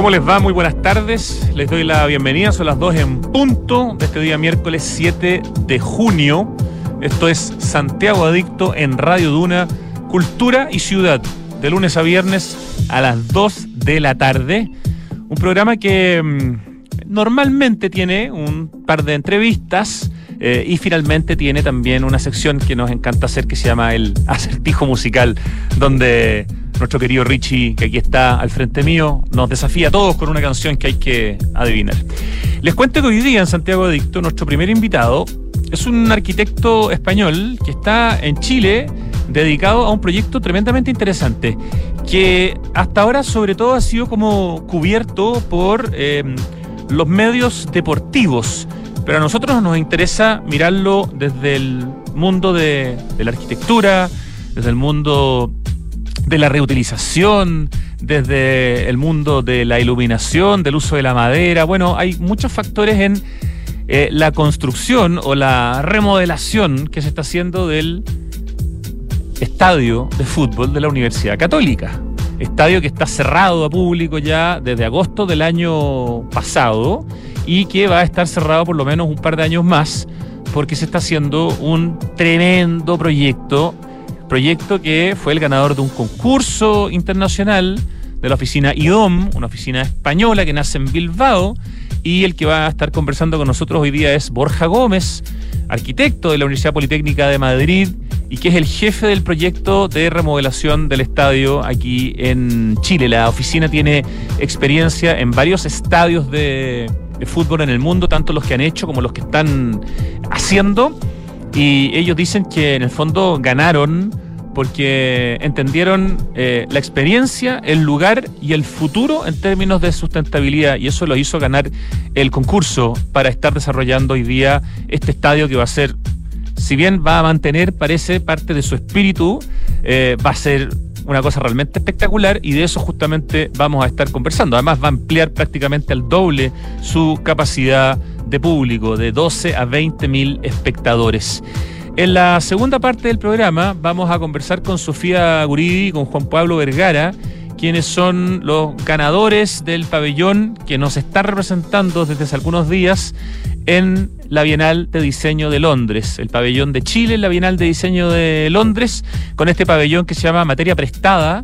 ¿Cómo les va? Muy buenas tardes. Les doy la bienvenida. Son las 2 en punto de este día miércoles 7 de junio. Esto es Santiago Adicto en Radio Duna, Cultura y Ciudad, de lunes a viernes a las 2 de la tarde. Un programa que mm, normalmente tiene un par de entrevistas eh, y finalmente tiene también una sección que nos encanta hacer que se llama el acertijo musical, donde nuestro querido Richie, que aquí está al frente mío, nos desafía a todos con una canción que hay que adivinar. Les cuento que hoy día en Santiago Adicto, nuestro primer invitado es un arquitecto español que está en Chile dedicado a un proyecto tremendamente interesante, que hasta ahora sobre todo ha sido como cubierto por eh, los medios deportivos. Pero a nosotros nos interesa mirarlo desde el mundo de, de la arquitectura, desde el mundo de la reutilización, desde el mundo de la iluminación, del uso de la madera. Bueno, hay muchos factores en eh, la construcción o la remodelación que se está haciendo del estadio de fútbol de la Universidad Católica. Estadio que está cerrado a público ya desde agosto del año pasado y que va a estar cerrado por lo menos un par de años más porque se está haciendo un tremendo proyecto proyecto que fue el ganador de un concurso internacional de la oficina IDOM, una oficina española que nace en Bilbao, y el que va a estar conversando con nosotros hoy día es Borja Gómez, arquitecto de la Universidad Politécnica de Madrid y que es el jefe del proyecto de remodelación del estadio aquí en Chile. La oficina tiene experiencia en varios estadios de, de fútbol en el mundo, tanto los que han hecho como los que están haciendo. Y ellos dicen que en el fondo ganaron porque entendieron eh, la experiencia, el lugar y el futuro en términos de sustentabilidad y eso lo hizo ganar el concurso para estar desarrollando hoy día este estadio que va a ser, si bien va a mantener, parece, parte de su espíritu, eh, va a ser una cosa realmente espectacular y de eso justamente vamos a estar conversando. Además va a ampliar prácticamente al doble su capacidad de público, de 12 a 20 mil espectadores. En la segunda parte del programa vamos a conversar con Sofía Guridi y con Juan Pablo Vergara, quienes son los ganadores del pabellón que nos está representando desde hace algunos días en la Bienal de Diseño de Londres, el pabellón de Chile en la Bienal de Diseño de Londres, con este pabellón que se llama Materia Prestada,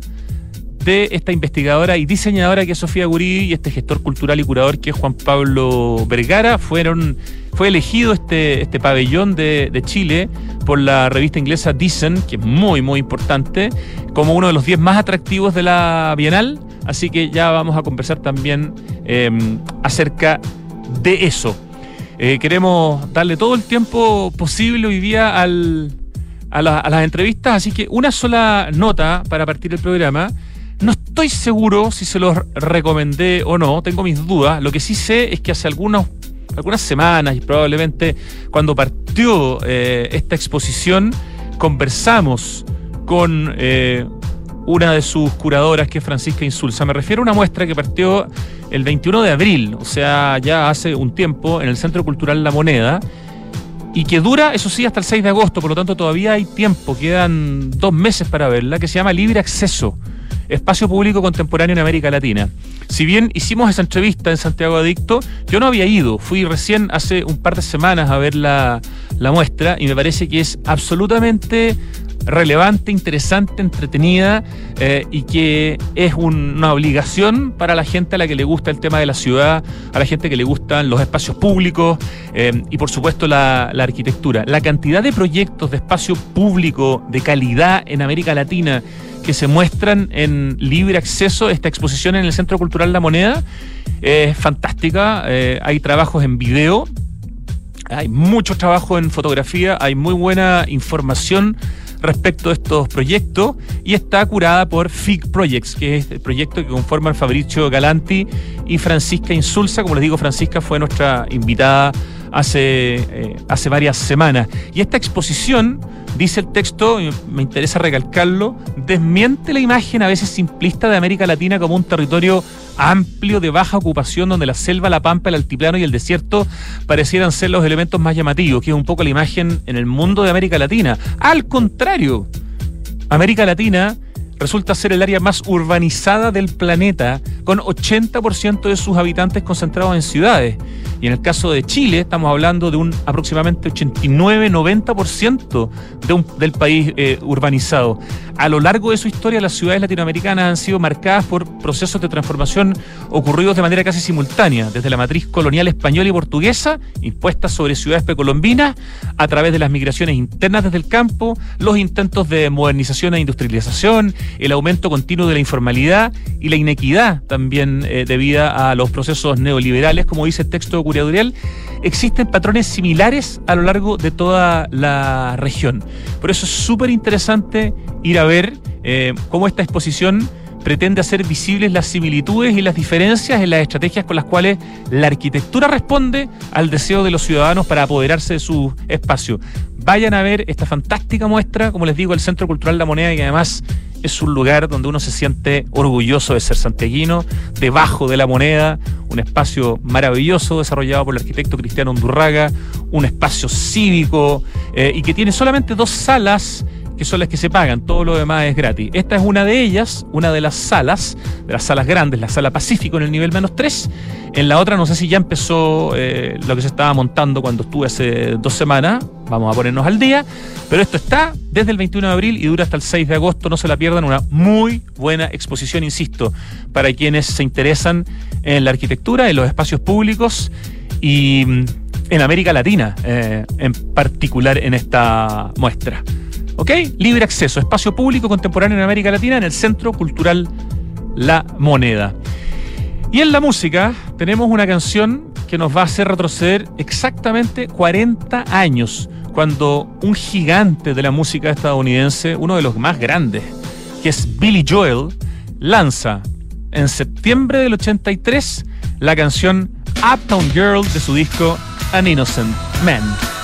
de esta investigadora y diseñadora que es Sofía Gurí y este gestor cultural y curador que es Juan Pablo Vergara. Fueron, fue elegido este, este pabellón de, Chile por la revista inglesa Dicen, que es muy, muy importante, como uno de los 10 más atractivos de la Bienal. Así que ya vamos a conversar también em, acerca de eso. Eh, queremos darle todo el tiempo posible hoy día al, a, a, las entrevistas, así que una sola nota para partir el programa. No estoy seguro si se los recomendé o no, tengo mis dudas. Lo que sí sé es que hace algunas semanas y probablemente cuando partió eh, esta exposición, conversamos con eh, una de sus curadoras, que es Francisca Insulza. Me refiero a una muestra que partió el 21 de abril, o sea, ya hace un tiempo, en el Centro Cultural La Moneda y que dura, eso sí, hasta el 6 de agosto, por lo tanto todavía hay tiempo, quedan dos meses para verla, que se llama Libre Acceso espacio público contemporáneo en América Latina. Si bien hicimos esa entrevista en Santiago Adicto, yo no había ido, fui recién hace un par de semanas a ver la, muestra y me parece que es absolutamente relevante, interesante, entretenida eh, y que es una obligación para la gente a la que le gusta el tema de la ciudad, a la gente que le gustan los espacios públicos eh, y por supuesto la, la, arquitectura. La cantidad de proyectos de espacio público de calidad en América Latina que se muestran en libre acceso. Esta exposición en el Centro Cultural La Moneda es fantástica. Eh, hay trabajos en video, hay mucho trabajo en fotografía, hay muy buena información respecto a estos proyectos y está curada por FIG Projects, que es el proyecto que conforman Fabricio Galanti y Francisca Insulza. Como les digo, Francisca fue nuestra invitada hace, eh, hace varias semanas. Y esta exposición Dice el texto, me interesa recalcarlo, desmiente la imagen a veces simplista de América Latina como un territorio amplio de baja ocupación donde la selva, la pampa, el altiplano y el desierto parecieran ser los elementos más llamativos, que es un poco la imagen en el mundo de América Latina. Al contrario, América Latina resulta ser el área más urbanizada del planeta, con 80% de sus habitantes concentrados en ciudades. Y en el caso de Chile, estamos hablando de un aproximadamente 89-90% de del país eh, urbanizado. A lo largo de su historia, las ciudades latinoamericanas han sido marcadas por procesos de transformación ocurridos de manera casi simultánea, desde la matriz colonial española y portuguesa, impuestas sobre ciudades precolombinas, a través de las migraciones internas desde el campo, los intentos de modernización e industrialización, el aumento continuo de la informalidad y la inequidad también eh, debida a los procesos neoliberales, como dice el texto curatorial, existen patrones similares a lo largo de toda la región. Por eso es súper interesante ir a ver eh, cómo esta exposición pretende hacer visibles las similitudes y las diferencias en las estrategias con las cuales la arquitectura responde al deseo de los ciudadanos para apoderarse de su espacio. Vayan a ver esta fantástica muestra, como les digo, el Centro Cultural La Moneda, y además es un lugar donde uno se siente orgulloso de ser santiaguino, debajo de la moneda, un espacio maravilloso desarrollado por el arquitecto Cristiano Undurraga, un espacio cívico eh, y que tiene solamente dos salas que son las que se pagan, todo lo demás es gratis. Esta es una de ellas, una de las salas, de las salas grandes, la sala Pacífico en el nivel menos 3. En la otra no sé si ya empezó eh, lo que se estaba montando cuando estuve hace dos semanas, vamos a ponernos al día, pero esto está desde el 21 de abril y dura hasta el 6 de agosto, no se la pierdan, una muy buena exposición, insisto, para quienes se interesan en la arquitectura, en los espacios públicos y mm, en América Latina, eh, en particular en esta muestra. ¿Ok? Libre acceso, espacio público contemporáneo en América Latina en el Centro Cultural La Moneda. Y en la música tenemos una canción que nos va a hacer retroceder exactamente 40 años, cuando un gigante de la música estadounidense, uno de los más grandes, que es Billy Joel, lanza en septiembre del 83 la canción Uptown Girl de su disco An Innocent Man.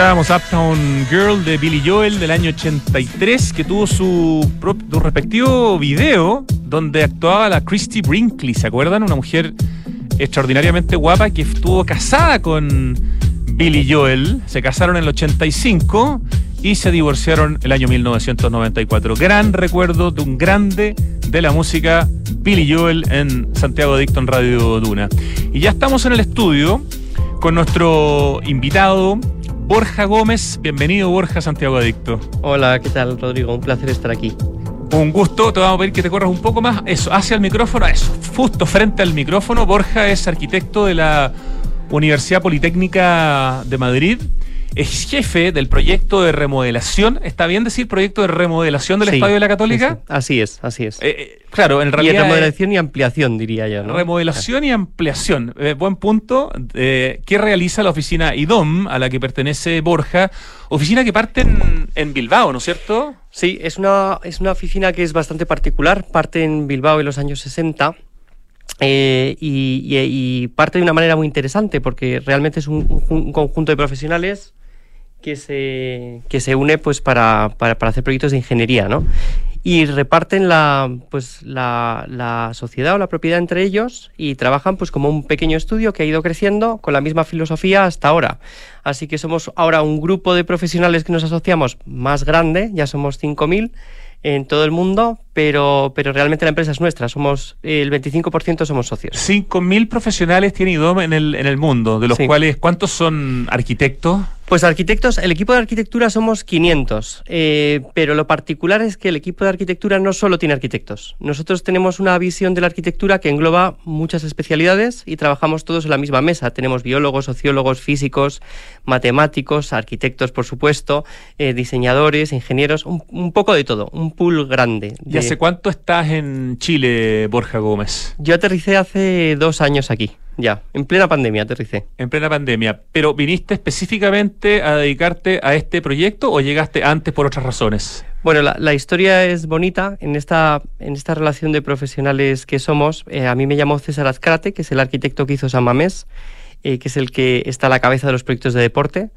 Escuchábamos Uptown Girl de Billy Joel del año 83, que tuvo su, su respectivo video donde actuaba la Christy Brinkley, ¿se acuerdan? Una mujer extraordinariamente guapa que estuvo casada con Billy Joel. Se casaron en el 85 y se divorciaron el año 1994. Gran recuerdo de un grande de la música, Billy Joel, en Santiago Adicto en Radio Duna. Y ya estamos en el estudio con nuestro invitado, Borja Gómez. Bienvenido, Borja Santiago Adicto. Hola, ¿qué tal, Rodrigo? Un placer estar aquí. Un gusto, te vamos a pedir que te corras un poco más, eso, hacia el micrófono, eso, justo frente al micrófono. Borja es arquitecto de la Universidad Politécnica de Madrid es jefe del proyecto de remodelación. ¿Está bien decir proyecto de remodelación del Estadio de la Católica? Así es, así es. Eh, eh, claro, en realidad. Y remodelación y ampliación, diría yo. ¿no? Remodelación y ampliación. Eh, buen punto. ¿Qué realiza la oficina IDOM, a la que pertenece Borja? Oficina que parte en, Bilbao, ¿no es cierto? Sí, es una, es una oficina que es bastante particular. Parte en Bilbao en los años 60. y, parte de una manera muy interesante porque realmente es un conjunto de profesionales que se, que se une pues para, para, para, hacer proyectos de ingeniería, ¿no? Y reparten la, pues, la, la, sociedad o la propiedad entre ellos y trabajan pues como un pequeño estudio que ha ido creciendo con la misma filosofía hasta ahora. Así que somos ahora un grupo de profesionales que nos asociamos más grande, ya somos 5.000 en todo el mundo, pero, pero realmente la empresa es nuestra, somos el 25% somos socios. 5.000 profesionales tiene IDOM en el, en el mundo, de los cuales, ¿cuántos son arquitectos? Pues arquitectos, el equipo de arquitectura somos 500, eh, pero lo particular es que el equipo de arquitectura no solo tiene arquitectos. Nosotros tenemos una visión de la arquitectura que engloba muchas especialidades y trabajamos todos en la misma mesa. Tenemos biólogos, sociólogos, físicos, matemáticos, arquitectos, por supuesto, eh, diseñadores, ingenieros, un, poco de todo, un pool grande. ¿Y hace cuánto estás en Chile, Borja Gómez? Yo aterricé hace dos años aquí. Ya, en plena pandemia aterricé. En plena pandemia. ¿Pero viniste específicamente a dedicarte a este proyecto o llegaste antes por otras razones? Bueno, la, historia es bonita. En esta, en esta relación de profesionales que somos, eh, a mí me llamó César Azcárate, que es el arquitecto que hizo San Mamés, eh, que es el que está a la cabeza de los proyectos de deporte.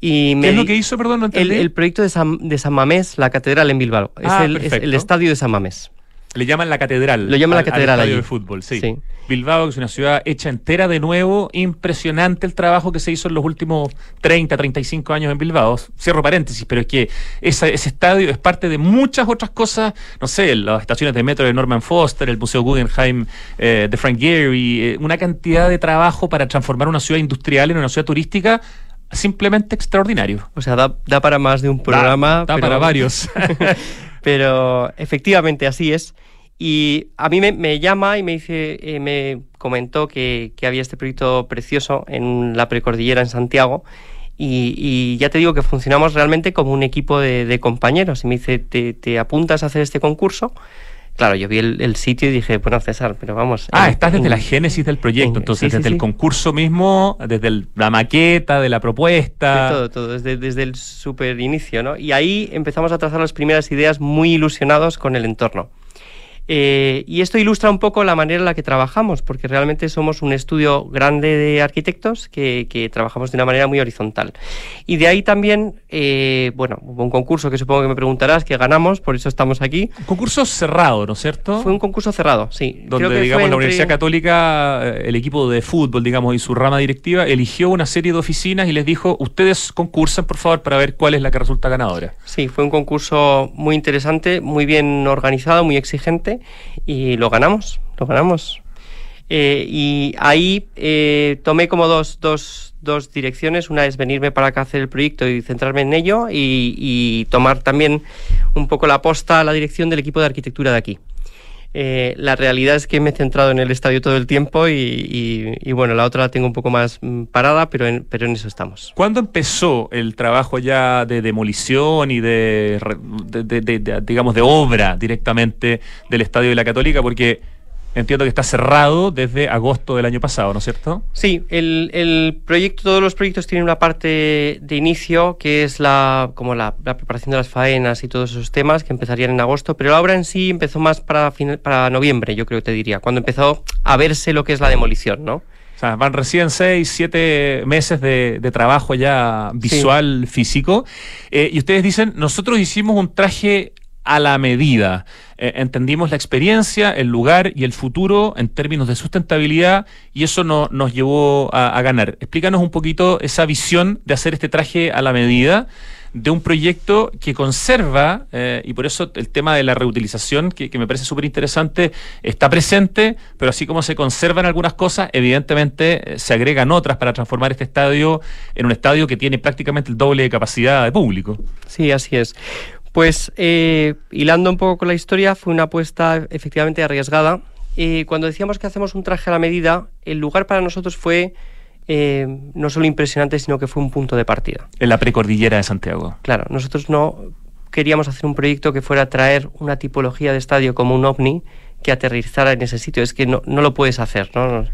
Y ¿Qué es lo que hizo, perdón? No el, el, proyecto de San, de San Mamés, la catedral en Bilbao. es, ah, el, es el estadio de San Mamés. Le llaman la catedral. Lo llaman la catedral. Al estadio de fútbol, sí. Bilbao, que es una ciudad hecha entera de nuevo. Impresionante el trabajo que se hizo en los últimos 30, 35 años en Bilbao. Cierro paréntesis, pero es que ese estadio es parte de muchas otras cosas. No sé, las estaciones de metro de Norman Foster, el Museo Guggenheim eh, de Frank Gehry, eh, una cantidad de trabajo para transformar una ciudad industrial en una ciudad turística simplemente extraordinario. O sea, da, para más de un programa. Da, para varios. pero efectivamente así es. Y a mí me, llama y me dice, eh, me comentó que, había este proyecto precioso en la precordillera en Santiago. Y, ya te digo que funcionamos realmente como un equipo de, compañeros. Y me dice, ¿te, apuntas a hacer este concurso? Claro, yo vi el, sitio y dije, bueno, César, pero vamos. Ah, estás desde la génesis del proyecto, entonces, desde el concurso mismo, desde la maqueta, de la propuesta. todo, todo, desde, desde el super inicio, ¿no? Y ahí empezamos a trazar las primeras ideas muy ilusionados con el entorno. Eh, y esto ilustra un poco la manera en la que trabajamos, porque realmente somos un estudio grande de arquitectos que, trabajamos de una manera muy horizontal. Y de ahí también, eh, bueno, hubo un concurso que supongo que me preguntarás, que ganamos, por eso estamos aquí. Un concurso cerrado, ¿no es cierto? Fue un concurso cerrado, sí. Donde, digamos, la Universidad Católica, eh, el equipo de fútbol, digamos, y su rama directiva, eligió una serie de oficinas y les dijo, ustedes concursen, por favor, para ver cuál es la que resulta ganadora. Sí, fue un concurso muy interesante, muy bien organizado, muy exigente y lo ganamos, lo ganamos. Eh, y ahí eh, tomé como dos, dos, dos, direcciones. Una es venirme para acá a hacer el proyecto y centrarme en ello y, tomar también un poco la posta la dirección del equipo de arquitectura de aquí. Eh, la realidad es que me he centrado en el estadio todo el tiempo y, bueno, la otra la tengo un poco más mm, parada, pero en, pero en eso estamos. ¿Cuándo empezó el trabajo ya de demolición y de, digamos, de obra directamente del estadio de la Católica? Porque entiendo que está cerrado desde agosto del año pasado, ¿no es cierto? Sí, el, proyecto, todos los proyectos tienen una parte de inicio que es la como la, preparación de las faenas y todos esos temas que empezarían en agosto, pero la obra en sí empezó más para, para noviembre, yo creo que te diría, cuando empezó a verse lo que es la demolición, ¿no? O sea, van recién seis, siete meses de, trabajo ya visual, físico. Eh, y ustedes dicen, nosotros hicimos un traje a la medida. Eh, entendimos la experiencia, el lugar y el futuro en términos de sustentabilidad y eso no, nos llevó a, ganar. Explícanos un poquito esa visión de hacer este traje a la medida de un proyecto que conserva, eh, y por eso el tema de la reutilización, que, me parece súper interesante, está presente, pero así como se conservan algunas cosas, evidentemente eh, se agregan otras para transformar este estadio en un estadio que tiene prácticamente el doble de capacidad de público. Sí, así es. Pues eh, hilando un poco con la historia, fue una apuesta efectivamente arriesgada. Y cuando decíamos que hacemos un traje a la medida, el lugar para nosotros fue eh, no solo impresionante, sino que fue un punto de partida. En la precordillera de Santiago. Claro, nosotros no queríamos hacer un proyecto que fuera a traer una tipología de estadio como un ovni que aterrizara en ese sitio. Es que no, lo puedes hacer. ¿no?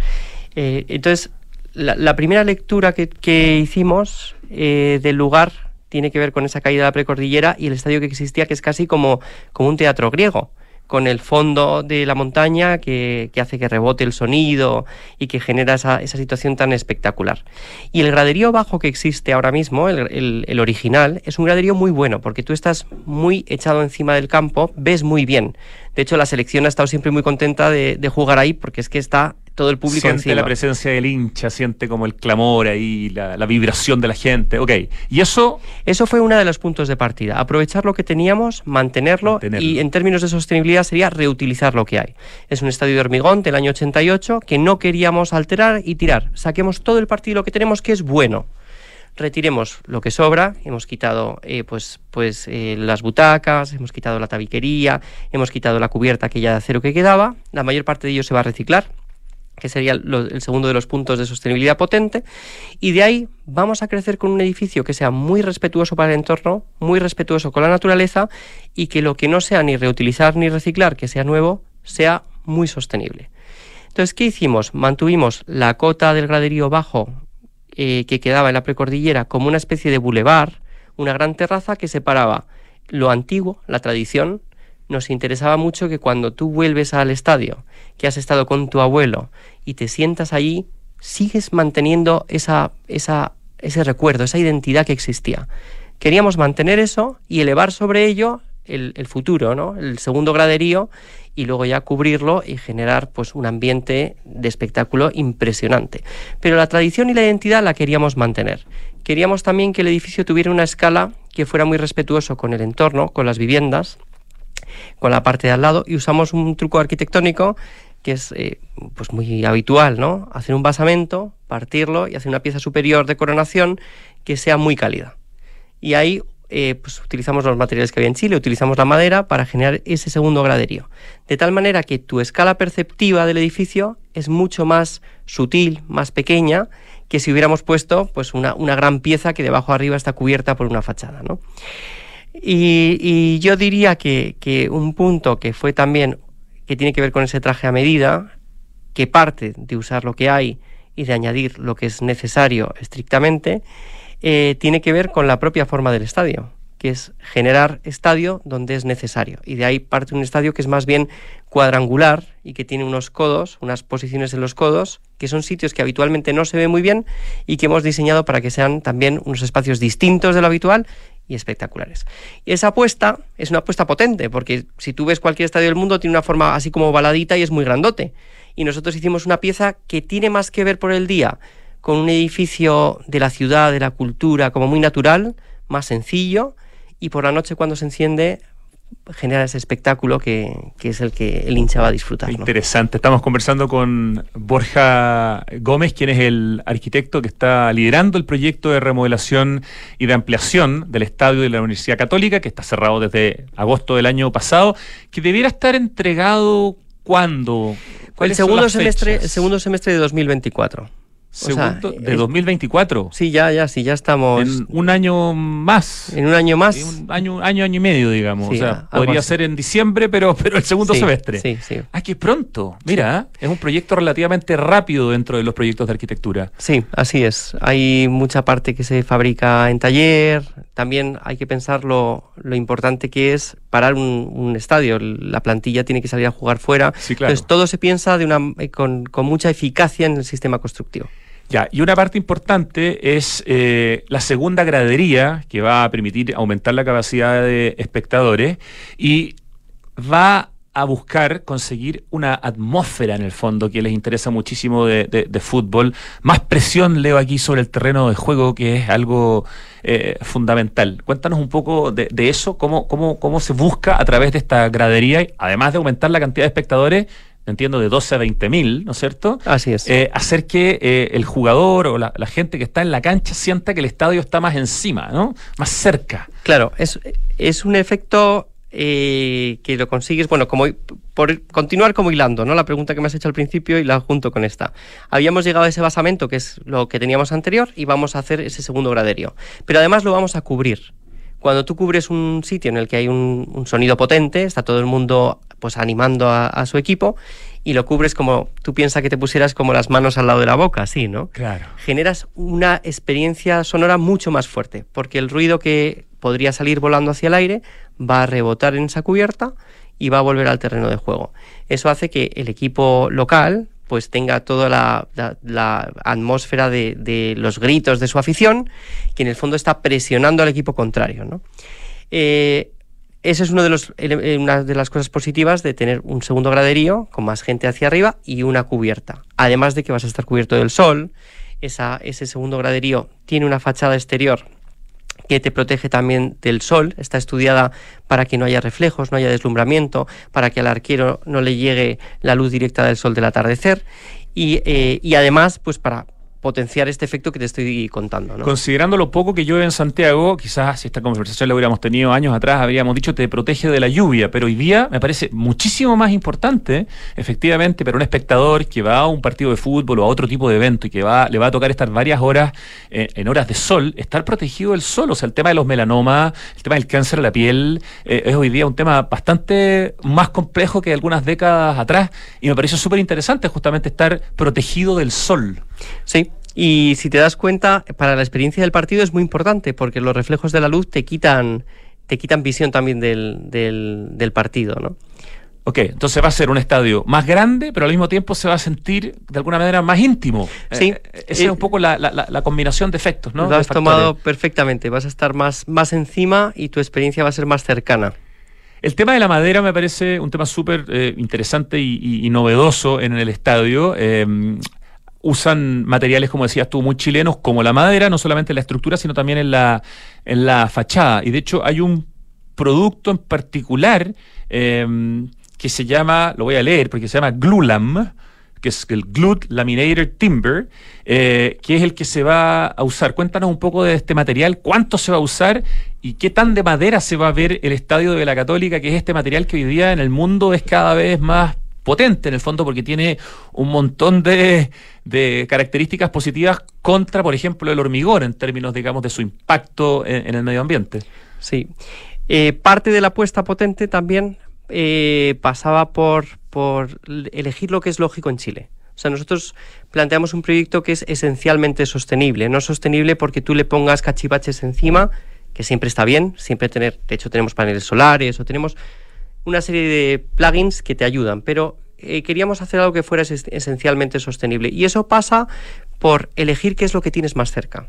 Eh, entonces, la, primera lectura que, hicimos del lugar tiene que ver con esa caída de la precordillera y el estadio que existía, que es casi como, como un teatro griego con el fondo de la montaña que, hace que rebote el sonido y que genera esa, situación tan espectacular. Y el graderío bajo que existe ahora mismo, el, original, es un graderío muy bueno porque tú estás muy echado encima del campo, ves muy bien. De hecho, la selección ha estado siempre muy contenta de, de jugar ahí porque es que está todo el público siente la presencia del hincha, siente como el clamor ahí, la, vibración de la gente. Ok, y eso... Eso fue uno de los puntos de partida. Aprovechar lo que teníamos, mantenerlo, y en términos de sostenibilidad sería reutilizar lo que hay. Es un estadio de hormigón del año 88 que no queríamos alterar y tirar. Saquemos todo el partido que tenemos que es bueno retiremos lo que sobra, hemos quitado eh, pues, pues eh, las butacas, hemos quitado la tabiquería, hemos quitado la cubierta aquella de acero que quedaba, la mayor parte de ello se va a reciclar, que sería el segundo de los puntos de sostenibilidad potente, y de ahí vamos a crecer con un edificio que sea muy respetuoso para el entorno, muy respetuoso con la naturaleza, y que lo que no sea ni reutilizar ni reciclar, que sea nuevo, sea muy sostenible. Entonces, ¿qué hicimos? Mantuvimos la cota del graderío bajo eh, que quedaba en la precordillera como una especie de bulevar, una gran terraza que separaba lo antiguo, la tradición, nos interesaba mucho que cuando tú vuelves al estadio, que has estado con tu abuelo y te sientas allí, sigues manteniendo esa, esa, ese recuerdo, esa identidad que existía. Queríamos mantener eso y elevar sobre ello el, futuro, ¿no? el segundo graderío, y luego ya cubrirlo y generar pues, un ambiente de espectáculo impresionante. Pero la tradición y la identidad la queríamos mantener. Queríamos también que el edificio tuviera una escala que fuera muy respetuoso con el entorno, con las viviendas, con la parte de al lado y usamos un truco arquitectónico que es eh, pues muy habitual, ¿no? Hacer un basamento, partirlo y hacer una pieza superior de coronación que sea muy cálida. Y ahí eh, pues utilizamos los materiales que había en Chile, utilizamos la madera para generar ese segundo graderío. De tal manera que tu escala perceptiva del edificio es mucho más sutil, más pequeña, que si hubiéramos puesto pues una, una gran pieza que debajo arriba está cubierta por una fachada, ¿no? Y, yo diría que, un punto que fue también, que tiene que ver con ese traje a medida, que parte de usar lo que hay y de añadir lo que es necesario estrictamente, eh, tiene que ver con la propia forma del estadio, que es generar estadio donde es necesario. Y de ahí parte un estadio que es más bien cuadrangular y que tiene unos codos, unas posiciones en los codos, que son sitios que habitualmente no se ve muy bien y que hemos diseñado para que sean también unos espacios distintos de lo habitual y espectaculares. Y esa apuesta es una apuesta potente, porque si tú ves cualquier estadio del mundo, tiene una forma así como baladita y es muy grandote. Y nosotros hicimos una pieza que tiene más que ver por el día con un edificio de la ciudad, de la cultura, como muy natural, más sencillo, y por la noche cuando se enciende genera ese espectáculo que, es el que el hincha va a disfrutar. Interesante. Estamos conversando con Borja Gómez, quien es el arquitecto que está liderando el proyecto de remodelación y de ampliación del estadio de la Universidad Católica, que está cerrado desde agosto del año pasado, que debiera estar entregado cuándo. El segundo, semestre, el segundo semestre de 2024. Segundo, de 2024. Sí, ya, ya, sí, ya estamos. En un año más. En un año más. un año, año, año y medio, digamos. o sea, podría ser en diciembre, pero, pero el segundo semestre. Sí, sí. Ah, qué pronto. Mira, es un proyecto relativamente rápido dentro de los proyectos de arquitectura. Sí, así es. Hay mucha parte que se fabrica en taller. También hay que pensar lo, lo importante que es parar un, estadio. La plantilla tiene que salir a jugar fuera. Sí, claro. Entonces todo se piensa de una, eh, con, con mucha eficacia en el sistema constructivo. Ya, y una parte importante es eh, la segunda gradería que va a permitir aumentar la capacidad de espectadores y va a buscar conseguir una atmósfera en el fondo que les interesa muchísimo de, fútbol. Más presión leo aquí sobre el terreno de juego, que es algo eh, fundamental. Cuéntanos un poco de, eso, cómo, cómo, cómo se busca a través de esta gradería, además de aumentar la cantidad de espectadores, entiendo, de 12 a 20 mil, ¿no es cierto? Así es. Eh, hacer que eh, el jugador o la, gente que está en la cancha sienta que el estadio está más encima, ¿no? Más cerca. Claro, es, es un efecto eh, que lo consigues, bueno, como por continuar como hilando, ¿no? La pregunta que me has hecho al principio y la junto con esta. Habíamos llegado a ese basamento, que es lo que teníamos anterior, y vamos a hacer ese segundo graderío. Pero además lo vamos a cubrir. Cuando tú cubres un sitio en el que hay un, sonido potente, está todo el mundo pues animando a, su equipo y lo cubres como tú piensas que te pusieras como las manos al lado de la boca, así, ¿no? Claro. Generas una experiencia sonora mucho más fuerte, porque el ruido que podría salir volando hacia el aire va a rebotar en esa cubierta y va a volver al terreno de juego. Eso hace que el equipo local pues tenga toda la, atmósfera de, los gritos de su afición, que en el fondo está presionando al equipo contrario. ¿no? Eh, esa es uno de eh, una de las cosas positivas de tener un segundo graderío con más gente hacia arriba y una cubierta. Además de que vas a estar cubierto del sol, ese segundo graderío tiene una fachada exterior que te protege también del sol, está estudiada para que no haya reflejos, no haya deslumbramiento, para que al arquero no le llegue la luz directa del sol del atardecer. Y, eh, y además pues para potenciar este efecto que te estoy contando. ¿no? Considerando lo poco que llueve en Santiago, quizás si esta conversación la hubiéramos tenido años atrás, habríamos dicho te protege de la lluvia, pero hoy día me parece muchísimo más importante, efectivamente, para un espectador que va a un partido de fútbol o a otro tipo de evento y que va, le va a tocar estar varias horas eh, en horas de sol, estar protegido del sol. O sea, el tema de los melanomas, el tema del cáncer de la piel, eh, es hoy día un tema bastante más complejo que algunas décadas atrás y me parece súper interesante justamente estar protegido del sol. Sí, y si te das cuenta, para la experiencia del partido es muy importante porque los reflejos de la luz te quitan, te quitan visión también del, del, partido, ¿no? Ok, entonces va a ser un estadio más grande, pero al mismo tiempo se va a sentir de alguna manera más íntimo. Sí. Eh, esa es eh, un poco la, la, combinación de efectos, ¿no? Lo has tomado perfectamente. Vas a estar más, más encima y tu experiencia va a ser más cercana. El tema de la madera me parece un tema súper eh, interesante y, novedoso en el estadio usan materiales, como decías tú, muy chilenos, como la madera, no solamente en la estructura, sino también en la, en la fachada. Y de hecho hay un producto en particular em, que se llama, lo voy a leer, porque se llama Glulam, que es el Glued Laminator Timber, eh, que es el que se va a usar. Cuéntanos un poco de este material, cuánto se va a usar y qué tan de madera se va a ver el estadio de la Católica, que es este material que hoy día en el mundo es cada vez más potente en el fondo porque tiene un montón de, características positivas contra, por ejemplo, el hormigón en términos, digamos, de su impacto en, el medio ambiente. Sí. Eh, parte de la apuesta potente también eh, pasaba por, por elegir lo que es lógico en Chile. O sea, nosotros planteamos un proyecto que es esencialmente sostenible. No sostenible porque tú le pongas cachivaches encima, que siempre está bien, siempre tener, de hecho tenemos paneles solares o tenemos una serie de plugins que te ayudan, pero eh, queríamos hacer algo que fuera esencialmente sostenible. Y eso pasa por elegir qué es lo que tienes más cerca.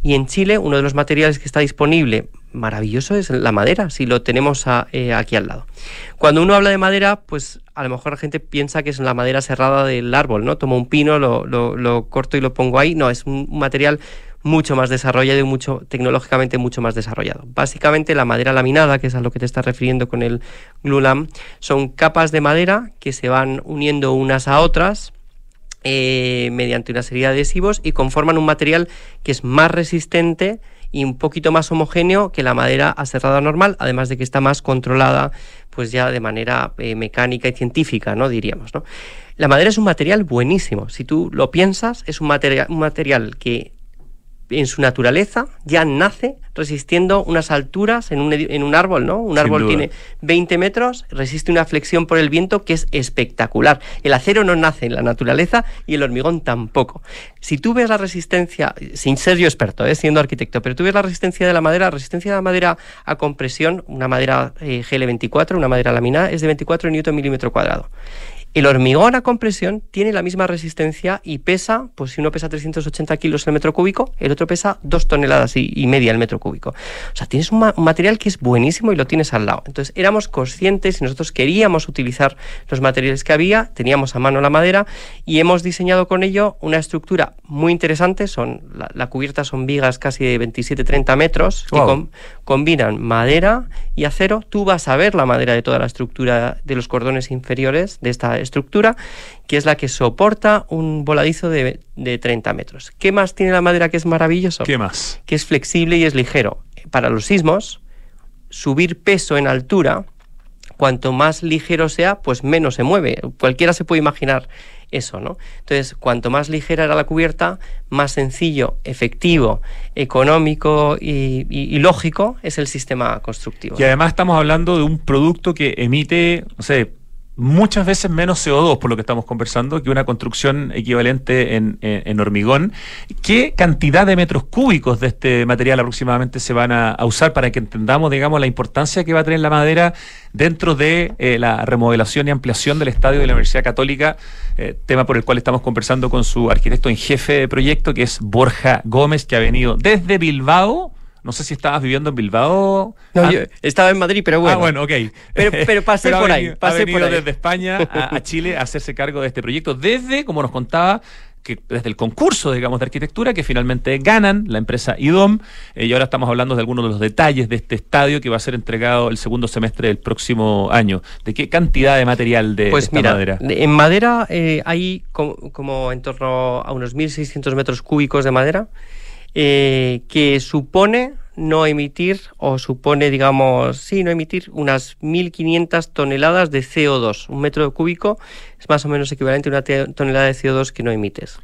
Y en Chile, uno de los materiales que está disponible, maravilloso, es la madera, si lo tenemos eh, aquí al lado. Cuando uno habla de madera, pues a lo mejor la gente piensa que es la madera cerrada del árbol, ¿no? Tomo un pino, lo, lo corto y lo pongo ahí. No, es un material mucho más desarrollado y mucho, tecnológicamente mucho más desarrollado. Básicamente la madera laminada, que es a lo que te estás refiriendo con el glulam, son capas de madera que se van uniendo unas a otras eh, mediante una serie de adhesivos y conforman un material que es más resistente y un poquito más homogéneo que la madera aserrada normal, además de que está más controlada pues ya de manera eh, mecánica y científica, ¿no? Diríamos, ¿no? La madera es un material buenísimo. Si tú lo piensas, es un material, un material que en su naturaleza ya nace resistiendo unas alturas en un, en un árbol, ¿no? Un árbol tiene 20 metros, resiste una flexión por el viento que es espectacular. El acero no nace en la naturaleza y el hormigón tampoco. Si tú ves la resistencia, sin ser yo experto, ¿eh? siendo arquitecto, pero tú ves la resistencia de la madera, la resistencia de la madera a compresión, una madera eh, GL24, una madera laminada, es de 24 newton milímetro cuadrado. El hormigón a compresión tiene la misma resistencia y pesa, pues si uno pesa 380 kilos el metro cúbico, el otro pesa 2 toneladas y, media el metro cúbico. O sea, tienes un, material que es buenísimo y lo tienes al lado. Entonces, éramos conscientes y nosotros queríamos utilizar los materiales que había, teníamos a mano la madera y hemos diseñado con ello una estructura muy interesante. Son, la, cubierta son vigas casi de 27-30 metros que combinan madera y acero. Tú vas a ver la madera de toda la estructura de los cordones inferiores de esta estructura, que es la que soporta un voladizo de, 30 metros. ¿Qué más tiene la madera que es maravilloso? ¿Qué más? Que es flexible y es ligero. Para los sismos, subir peso en altura, cuanto más ligero sea, pues menos se mueve. Cualquiera se puede imaginar eso, ¿no? Entonces, cuanto más ligera era la cubierta, más sencillo, efectivo, económico y, y, lógico es el sistema constructivo. Y además estamos hablando de un producto que emite, no sé, muchas veces menos CO2, por lo que estamos conversando, que una construcción equivalente en, hormigón. ¿Qué cantidad de metros cúbicos de este material aproximadamente se van a, usar para que entendamos, digamos, la importancia que va a tener la madera dentro de eh, la remodelación y ampliación del estadio de la Universidad Católica, eh, tema por el cual estamos conversando con su arquitecto en jefe de proyecto, que es Borja Gómez, que ha venido desde Bilbao no sé si estabas viviendo en Bilbao. No, ah. yo estaba en Madrid, pero bueno. Ah, bueno, ok. Pero, pero pasé por ahí. Pasé por ahí. desde España a, Chile a hacerse cargo de este proyecto. Desde, como nos contaba, que desde el concurso, digamos, de arquitectura, que finalmente ganan la empresa IDOM, eh, y ahora estamos hablando de algunos de los detalles de este estadio que va a ser entregado el segundo semestre del próximo año. ¿De qué cantidad de material de, pues esta madera? En madera eh, hay como, en torno a unos 1.600 metros cúbicos de madera. Eh, que supone no emitir o supone, digamos, sí, no emitir unas 1.500 toneladas de CO2. Un metro cúbico es más o menos equivalente a una tonelada de CO2 que no emites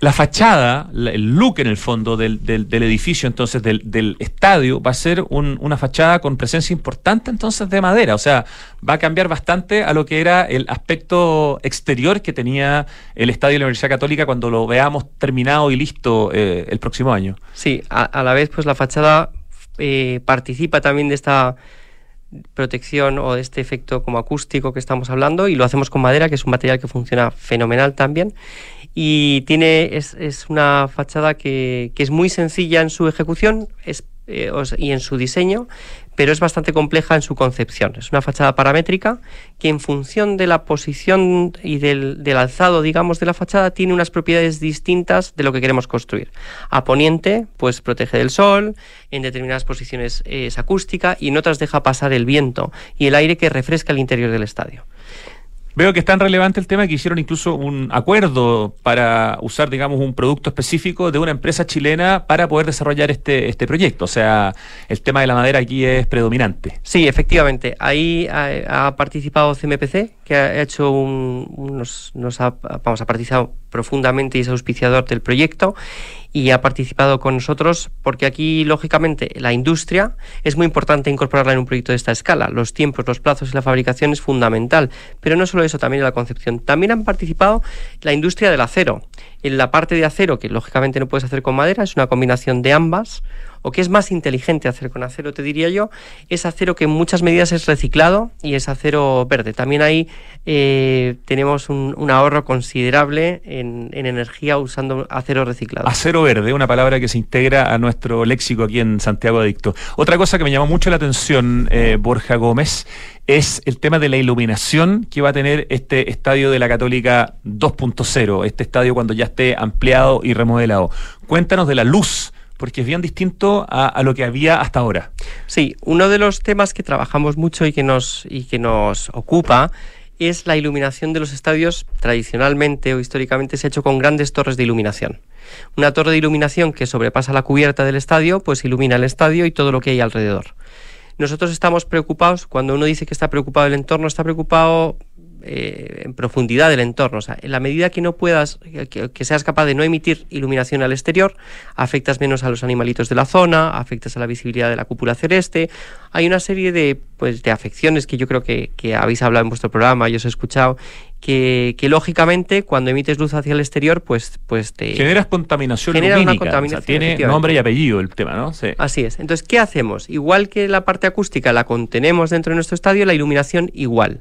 la fachada, el look en el fondo del, edificio, entonces del, estadio, va a ser una fachada con presencia importante entonces de madera. O sea, va a cambiar bastante a lo que era el aspecto exterior que tenía el estadio de la Universidad Católica cuando lo veamos terminado y listo eh, el próximo año. Sí, a, la vez pues la fachada eh, participa también de esta protección o de este efecto como acústico que estamos hablando y lo hacemos con madera, que es un material que funciona fenomenal también. Y tiene es, es una fachada que, que, es muy sencilla en su ejecución es, eh, y en su diseño, pero es bastante compleja en su concepción. Es una fachada paramétrica que en función de la posición y del, del, alzado, digamos, de la fachada, tiene unas propiedades distintas de lo que queremos construir. A poniente, pues protege del sol, en determinadas posiciones es acústica y en otras deja pasar el viento y el aire que refresca el interior del estadio. Veo que es tan relevante el tema que hicieron incluso un acuerdo para usar, digamos, un producto específico de una empresa chilena para poder desarrollar este, este proyecto. O sea, el tema de la madera aquí es predominante. Sí, efectivamente. Ahí ha, participado CMPC, que ha hecho un, nos, nos ha, vamos, ha participado profundamente y es auspiciador del proyecto y ha participado con nosotros porque aquí, lógicamente, la industria es muy importante incorporarla en un proyecto de esta escala. Los tiempos, los plazos y la fabricación es fundamental. Pero no solo eso, también la concepción. También han participado la industria del acero. En la parte de acero, que lógicamente no puedes hacer con madera, es una combinación de ambas o que es más inteligente hacer con acero, te diría yo, es acero que en muchas medidas es reciclado y es acero verde. También ahí eh, tenemos un, ahorro considerable en, energía usando acero reciclado. Acero verde, una palabra que se integra a nuestro léxico aquí en Santiago Adicto. Otra cosa que me llamó mucho la atención, eh, Borja Gómez, es el tema de la iluminación que va a tener este estadio de la Católica 2.0, este estadio cuando ya esté ampliado y remodelado. Cuéntanos de la luz porque es bien distinto a, lo que había hasta ahora. Sí, uno de los temas que trabajamos mucho y que nos, y que nos ocupa es la iluminación de los estadios. Tradicionalmente o históricamente se ha hecho con grandes torres de iluminación. Una torre de iluminación que sobrepasa la cubierta del estadio, pues ilumina el estadio y todo lo que hay alrededor. nosotros estamos preocupados, cuando uno dice que está preocupado del entorno, está preocupado eh, en profundidad del entorno. O sea, en la medida que no puedas, que, seas capaz de no emitir iluminación al exterior, afectas menos a los animalitos de la zona, afectas a la visibilidad de la cúpula celeste. Hay una serie de, pues, de afecciones que yo creo que, que habéis hablado en vuestro programa, yo os he escuchado, que, lógicamente cuando emites luz hacia el exterior, pues, pues te... Generas contaminación genera lumínica, una contaminación, tiene nombre y apellido el tema, ¿no? Sí. Así es. Entonces, ¿qué hacemos? Igual que la parte acústica la contenemos dentro de nuestro estadio, la iluminación igual.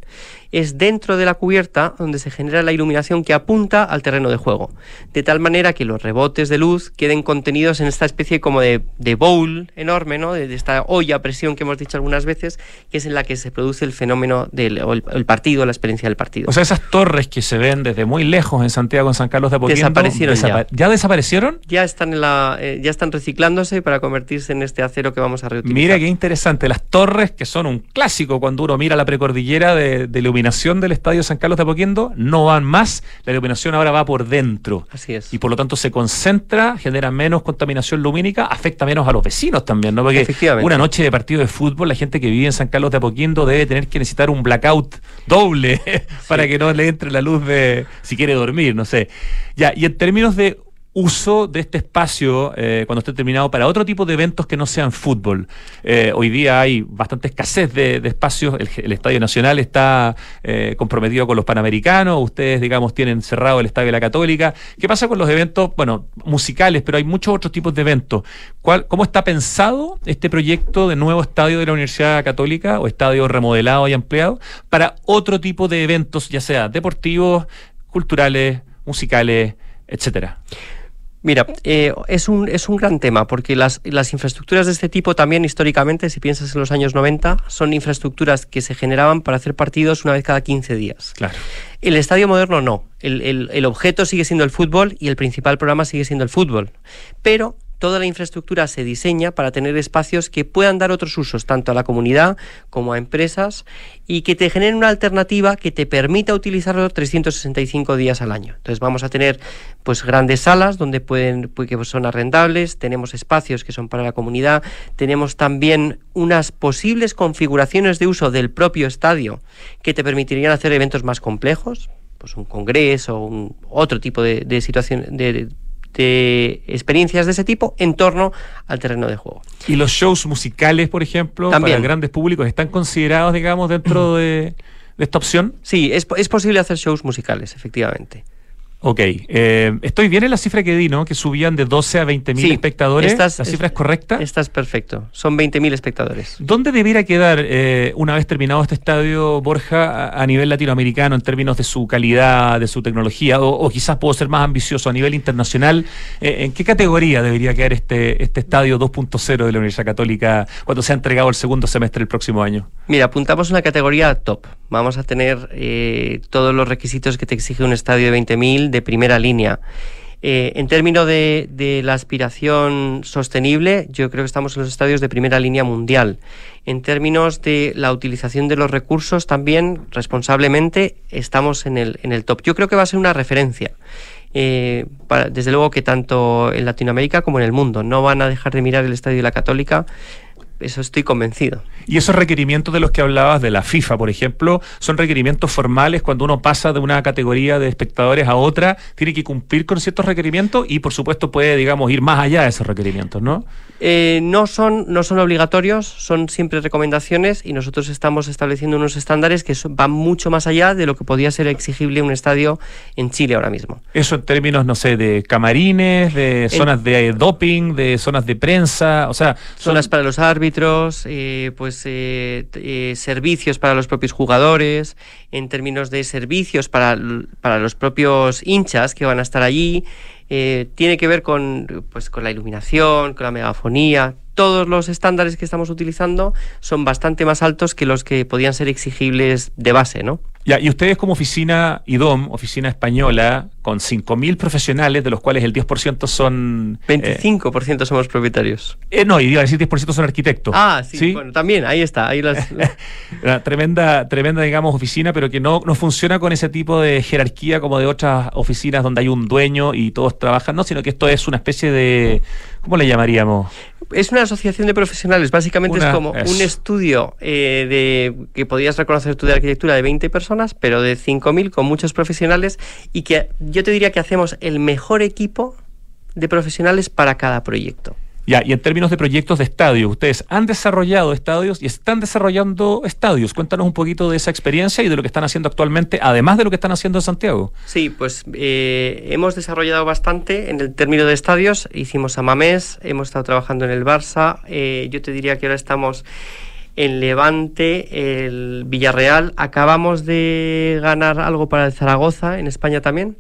Es dentro de la cubierta donde se genera la iluminación que apunta al terreno de juego. De tal manera que los rebotes de luz queden contenidos en esta especie como de, bowl enorme, ¿no? De, esta olla a presión que hemos dicho algunas veces, que es en la que se produce el fenómeno del el, partido, la experiencia del partido. O sea, esas torres que se ven desde muy lejos en Santiago, en San Carlos de Apoquindo, desaparecieron ya. ya. desaparecieron? Ya están en la, eh, ya están reciclándose para convertirse en este acero que vamos a reutilizar. Mira qué interesante, las torres que son un clásico cuando uno mira la precordillera de, iluminación del Estadio San Carlos de Apoquindo, no van más, la iluminación ahora va por dentro. Así es. Y por lo tanto se concentra, genera menos contaminación lumínica, afecta menos a los vecinos también, ¿no? Porque una noche de partido de fútbol, la gente que vive en San Carlos de Apoquindo debe tener que necesitar un blackout doble para que no le entre la luz de si quiere dormir, no sé. Ya, y en términos de uso de este espacio eh, cuando esté terminado para otro tipo de eventos que no sean fútbol. Eh, hoy día hay bastante escasez de, espacios, el, Estadio Nacional está eh, comprometido con los Panamericanos, ustedes, digamos, tienen cerrado el Estadio de la Católica. ¿Qué pasa con los eventos, bueno, musicales, pero hay muchos otros tipos de eventos? ¿Cuál, ¿Cómo está pensado este proyecto de nuevo estadio de la Universidad Católica o estadio remodelado y ampliado para otro tipo de eventos, ya sea deportivos, culturales, musicales, etcétera? Mira, eh, es, un, es un gran tema porque las, las, infraestructuras de este tipo también históricamente, si piensas en los años 90, son infraestructuras que se generaban para hacer partidos una vez cada 15 días. Claro. El estadio moderno no. El, el, el objeto sigue siendo el fútbol y el principal programa sigue siendo el fútbol. Pero toda la infraestructura se diseña para tener espacios que puedan dar otros usos, tanto a la comunidad como a empresas, y que te generen una alternativa que te permita utilizarlo 365 días al año. Entonces vamos a tener pues grandes salas donde pueden pues, que son arrendables, tenemos espacios que son para la comunidad, tenemos también unas posibles configuraciones de uso del propio estadio que te permitirían hacer eventos más complejos, pues un congreso, un otro tipo de, de situación de, de experiencias de ese tipo en torno al terreno de juego. ¿Y los shows musicales, por ejemplo, También. para grandes públicos, están considerados, digamos, dentro de, de esta opción? Sí, es, es posible hacer shows musicales, efectivamente. Ok, eh, estoy bien en la cifra que di, ¿no? Que subían de 12 a 20 mil espectadores. ¿La cifra es, correcta? Esta es perfecto, son 20 mil espectadores. ¿Dónde debiera quedar, eh, una vez terminado este estadio, Borja, a, nivel latinoamericano, en términos de su calidad, de su tecnología, o, quizás puedo ser más ambicioso a nivel internacional? Eh, ¿En qué categoría debería quedar este, este estadio 2.0 de la Universidad Católica cuando sea entregado el segundo semestre del próximo año? Mira, apuntamos una categoría top. Vamos a tener todos los requisitos que te exige un estadio de 20.000 de primera línea. Eh, en términos de, la aspiración sostenible, yo creo que estamos en los estadios de primera línea mundial. En términos de la utilización de los recursos, también responsablemente estamos en el, en el top. Yo creo que va a ser una referencia. Eh, desde luego que tanto en Latinoamérica como en el mundo no van a dejar de mirar el estadio de la Católica eso estoy convencido. Y esos requerimientos de los que hablabas de la FIFA, por ejemplo, son requerimientos formales cuando uno pasa de una categoría de espectadores a otra, tiene que cumplir con ciertos requerimientos y por supuesto puede, digamos, ir más allá de esos requerimientos, ¿no? Eh, no, son, no son obligatorios, son siempre recomendaciones y nosotros estamos estableciendo unos estándares que van mucho más allá de lo que podría ser exigible un estadio en Chile ahora mismo. Eso en términos, no sé, de camarines, de zonas de doping, de zonas de prensa, o sea... Zonas para los árbitros, eh, pues eh, servicios para los propios jugadores, en términos de servicios para, para los propios hinchas que van a estar allí, eh, tiene que ver con, pues, con la iluminación, con la megafonía. Todos los estándares que estamos utilizando son bastante más altos que los que podían ser exigibles de base, ¿no? Ya, y ustedes como oficina IDOM, oficina española, con 5.000 profesionales, de los cuales el 10% son... 25% eh, somos propietarios. Eh, no, y iba a decir 10% son arquitectos. Ah, sí, bueno, también, ahí está. Ahí las... tremenda, tremenda, digamos, oficina, pero que no, no funciona con ese tipo de jerarquía como de otras oficinas donde hay un dueño y todos trabajan, no, sino que esto es una especie de... ¿Cómo le llamaríamos? Es una asociación de profesionales, básicamente es como un estudio eh, de que podrías reconocer tú de arquitectura de 20 personas, pero de 5.000 con muchos profesionales y que yo te diría que hacemos el mejor equipo de profesionales para cada proyecto. Ya, y en términos de proyectos de estadios, ustedes han desarrollado estadios y están desarrollando estadios. Cuéntanos un poquito de esa experiencia y de lo que están haciendo actualmente, además de lo que están haciendo en Santiago. Sí, pues eh, hemos desarrollado bastante en el término de estadios. Hicimos a Mamés, hemos estado trabajando en el Barça. Eh, yo te diría que ahora estamos en Levante, el Villarreal. Acabamos de ganar algo para el Zaragoza, en España también.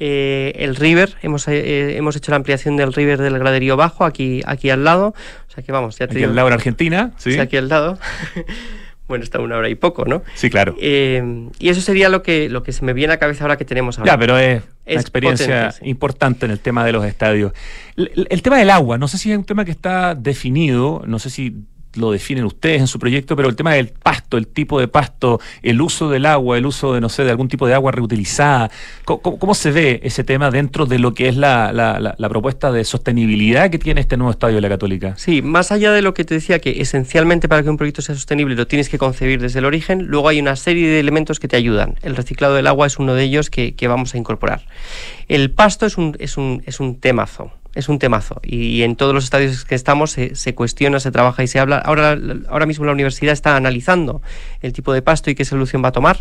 Eh, el River, hemos, eh, hemos hecho la ampliación del River del graderío bajo, aquí, aquí al lado. O sea que vamos, ya te Aquí al lado en Argentina, sí. aquí al lado. bueno, está una hora y poco, ¿no? Sí, claro. Eh, y eso sería lo que, lo que se me viene a la cabeza ahora que tenemos ahora. Ya, pero es, una experiencia importante en el tema de los estadios. el, tema del agua, no sé si es un tema que está definido, no sé si lo definen ustedes en su proyecto, pero el tema del pasto, el tipo de pasto, el uso del agua, el uso de, no sé, de algún tipo de agua reutilizada, ¿cómo, se ve ese tema dentro de lo que es la, la, propuesta de sostenibilidad que tiene este nuevo estadio de la Católica? Sí, más allá de lo que te decía, que esencialmente para que un proyecto sea sostenible lo tienes que concebir desde el origen, luego hay una serie de elementos que te ayudan. El reciclado del agua es uno de ellos que, que vamos a incorporar. El pasto es un, es un, es un temazo es un temazo y en todos los estadios que estamos se, cuestiona, se trabaja y se habla. Ahora, ahora mismo la universidad está analizando el tipo de pasto y qué solución va a tomar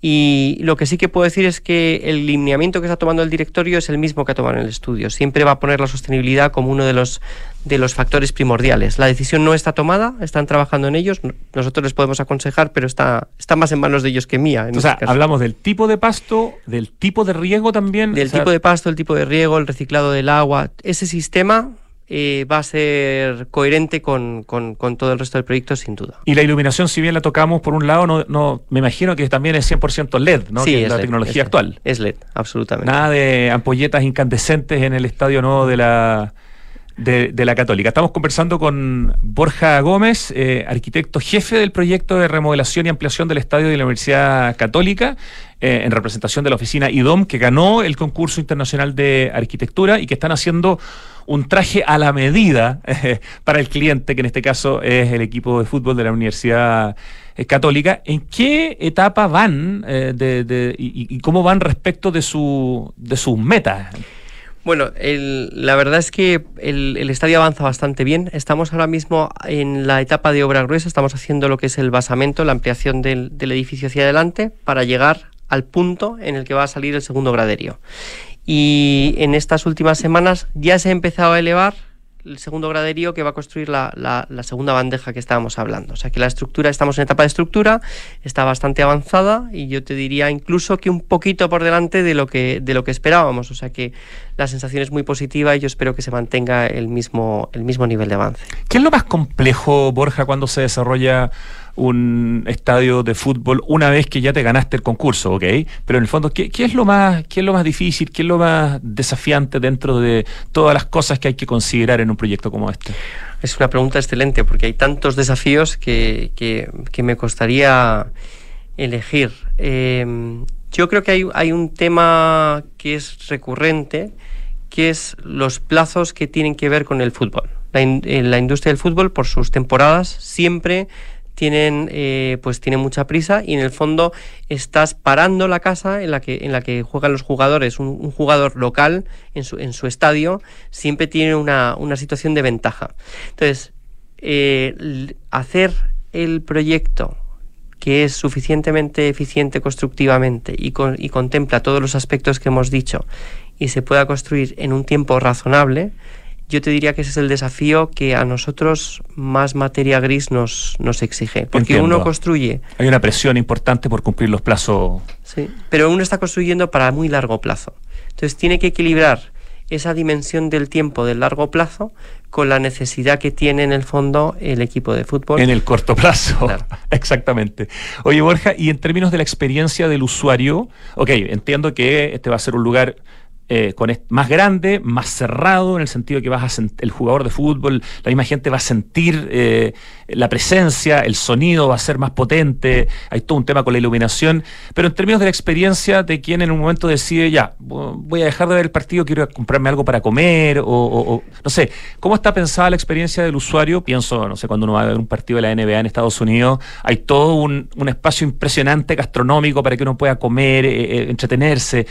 y lo que sí que puedo decir es que el lineamiento que está tomando el directorio es el mismo que ha tomado en el estudio. Siempre va a poner la sostenibilidad como uno de los, de los factores primordiales. La decisión no está tomada, están trabajando en ellos. Nosotros les podemos aconsejar, pero está, está más en manos de ellos que mía. o sea, este hablamos del tipo de pasto, del tipo de riego también. Del tipo de pasto, el tipo de riego, el reciclado del agua. Ese sistema eh, va a ser coherente con, todo el resto del proyecto, sin duda. Y la iluminación, si bien la tocamos por un lado, no, no me imagino que también es 100% LED, ¿no? Sí, es, la tecnología actual. Es LED, absolutamente. Nada de ampolletas incandescentes en el estadio nuevo de la, de, la Católica. Estamos conversando con Borja Gómez, eh, arquitecto jefe del proyecto de remodelación y ampliación del estadio de la Universidad Católica, eh, en representación de la oficina IDOM, que ganó el concurso internacional de arquitectura y que están haciendo un traje a la medida eh, para el cliente, que en este caso es el equipo de fútbol de la Universidad eh, Católica. ¿En qué etapa van eh, de, y, cómo van respecto de, su, de sus metas? Bueno, la verdad es que el, estadio avanza bastante bien. Estamos ahora mismo en la etapa de obra gruesa, estamos haciendo lo que es el basamento, la ampliación del, del edificio hacia adelante para llegar al punto en el que va a salir el segundo graderío y en estas últimas semanas ya se ha empezado a elevar el segundo graderío que va a construir la, segunda bandeja que estábamos hablando. O sea que la estructura, estamos en etapa de estructura, está bastante avanzada y yo te diría incluso que un poquito por delante de lo que, de lo que esperábamos. O sea que la sensación es muy positiva y yo espero que se mantenga el mismo, el mismo nivel de avance. ¿Qué es lo más complejo, Borja, cuando se desarrolla un estadio de fútbol una vez que ya te ganaste el concurso, ¿ok? Pero en el fondo, ¿qué, es, lo más, qué es lo más difícil, qué es lo más desafiante dentro de todas las cosas que hay que considerar en un proyecto como este? Es una pregunta excelente porque hay tantos desafíos que, que, me costaría elegir. Em, yo creo que hay, hay un tema que es recurrente, que es los plazos que tienen que ver con el fútbol. La, la, industria del fútbol, por sus temporadas, siempre tienen eh, pues tiene mucha prisa y en el fondo estás parando la casa en la que en la que juegan los jugadores. Un, jugador local en su, en su estadio siempre tiene una, una situación de ventaja. Entonces eh, hacer el proyecto que es suficientemente eficiente constructivamente y, y contempla todos los aspectos que hemos dicho y se pueda construir en un tiempo razonable yo te diría que ese es el desafío que a nosotros más materia gris nos, nos exige. Porque uno construye. Hay una presión importante por cumplir los plazos. Sí, pero uno está construyendo para muy largo plazo. Entonces tiene que equilibrar esa dimensión del tiempo del largo plazo con la necesidad que tiene en el fondo el equipo de fútbol. En el corto plazo, exactamente. Oye, Borja, y en términos de la experiencia del usuario, ok, entiendo que este va a ser un lugar eh, más grande, más cerrado, en el sentido que vas a el jugador de fútbol, la misma gente va a sentir eh, la presencia, el sonido va a ser más potente, hay todo un tema con la iluminación, pero en términos de la experiencia de quien en un momento decide, ya, voy a dejar de ver el partido, quiero comprarme algo para comer, o, no sé, ¿cómo está pensada la experiencia del usuario? Pienso, no sé, cuando uno va a ver un partido de la NBA en Estados Unidos, hay todo un, espacio impresionante gastronómico para que uno pueda comer, eh, entretenerse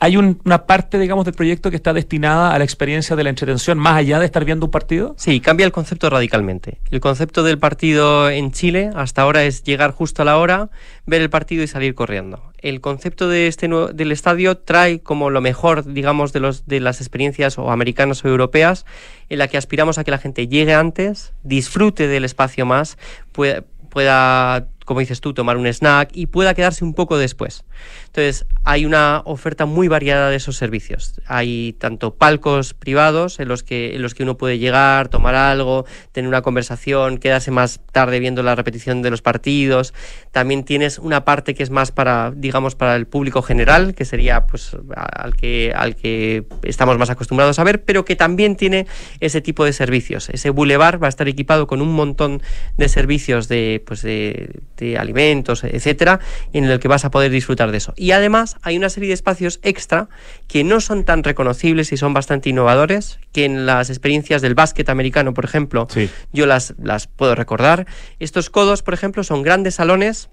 hay una parte, digamos, del proyecto que está destinada a la experiencia de la entretención, más allá de estar viendo un partido? Sí, cambia el concepto radicalmente. El concepto del partido en Chile hasta ahora es llegar justo a la hora, ver el partido y salir corriendo. El concepto de este del estadio trae como lo mejor, digamos, de, los, las experiencias o americanas o europeas, en la que aspiramos a que la gente llegue antes, disfrute del espacio más, pueda, pueda como dices tú, tomar un snack y pueda quedarse un poco después. Entonces, hay una oferta muy variada de esos servicios. Hay tanto palcos privados en los que, en los que uno puede llegar, tomar algo, tener una conversación, quedarse más tarde viendo la repetición de los partidos. También tienes una parte que es más para, digamos, para el público general, que sería pues al que, al que estamos más acostumbrados a ver, pero que también tiene ese tipo de servicios. Ese boulevard va a estar equipado con un montón de servicios de, pues de, de alimentos, etcétera, en el que vas a poder disfrutar de eso. Y además hay una serie de espacios extra que no son tan reconocibles y son bastante innovadores, que en las experiencias del básquet americano, por ejemplo, yo las, las puedo recordar. Estos codos, por ejemplo, son grandes salones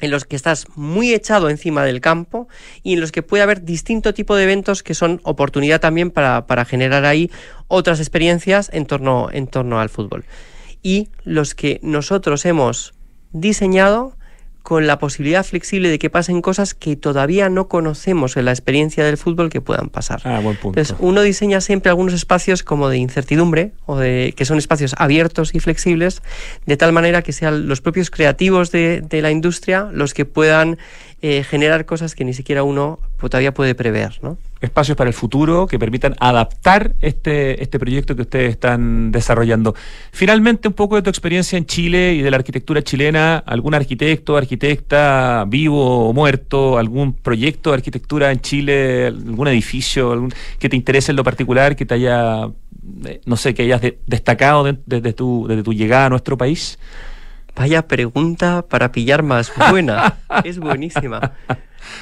en los que estás muy echado encima del campo y en los que puede haber distinto tipo de eventos que son oportunidad también para, para generar ahí otras experiencias en torno, en torno al fútbol. Y los que nosotros hemos diseñado con la posibilidad flexible de que pasen cosas que todavía no conocemos en la experiencia del fútbol que puedan pasar. Ah, buen punto. Entonces, uno diseña siempre algunos espacios como de incertidumbre o de que son espacios abiertos y flexibles, de tal manera que sean los propios creativos de, de la industria los que puedan eh, generar cosas que ni siquiera uno todavía puede prever, ¿no? Espacios para el futuro que permitan adaptar este, este proyecto que ustedes están desarrollando. Finalmente, un poco de tu experiencia en Chile y de la arquitectura chilena, algún arquitecto, arquitecta vivo o muerto, algún proyecto de arquitectura en Chile, algún edificio algún, que te interese en lo particular, que te haya, eh, no sé, que hayas destacado desde tu, desde tu llegada a nuestro país. Vaya pregunta para pillar más buena. es buenísima.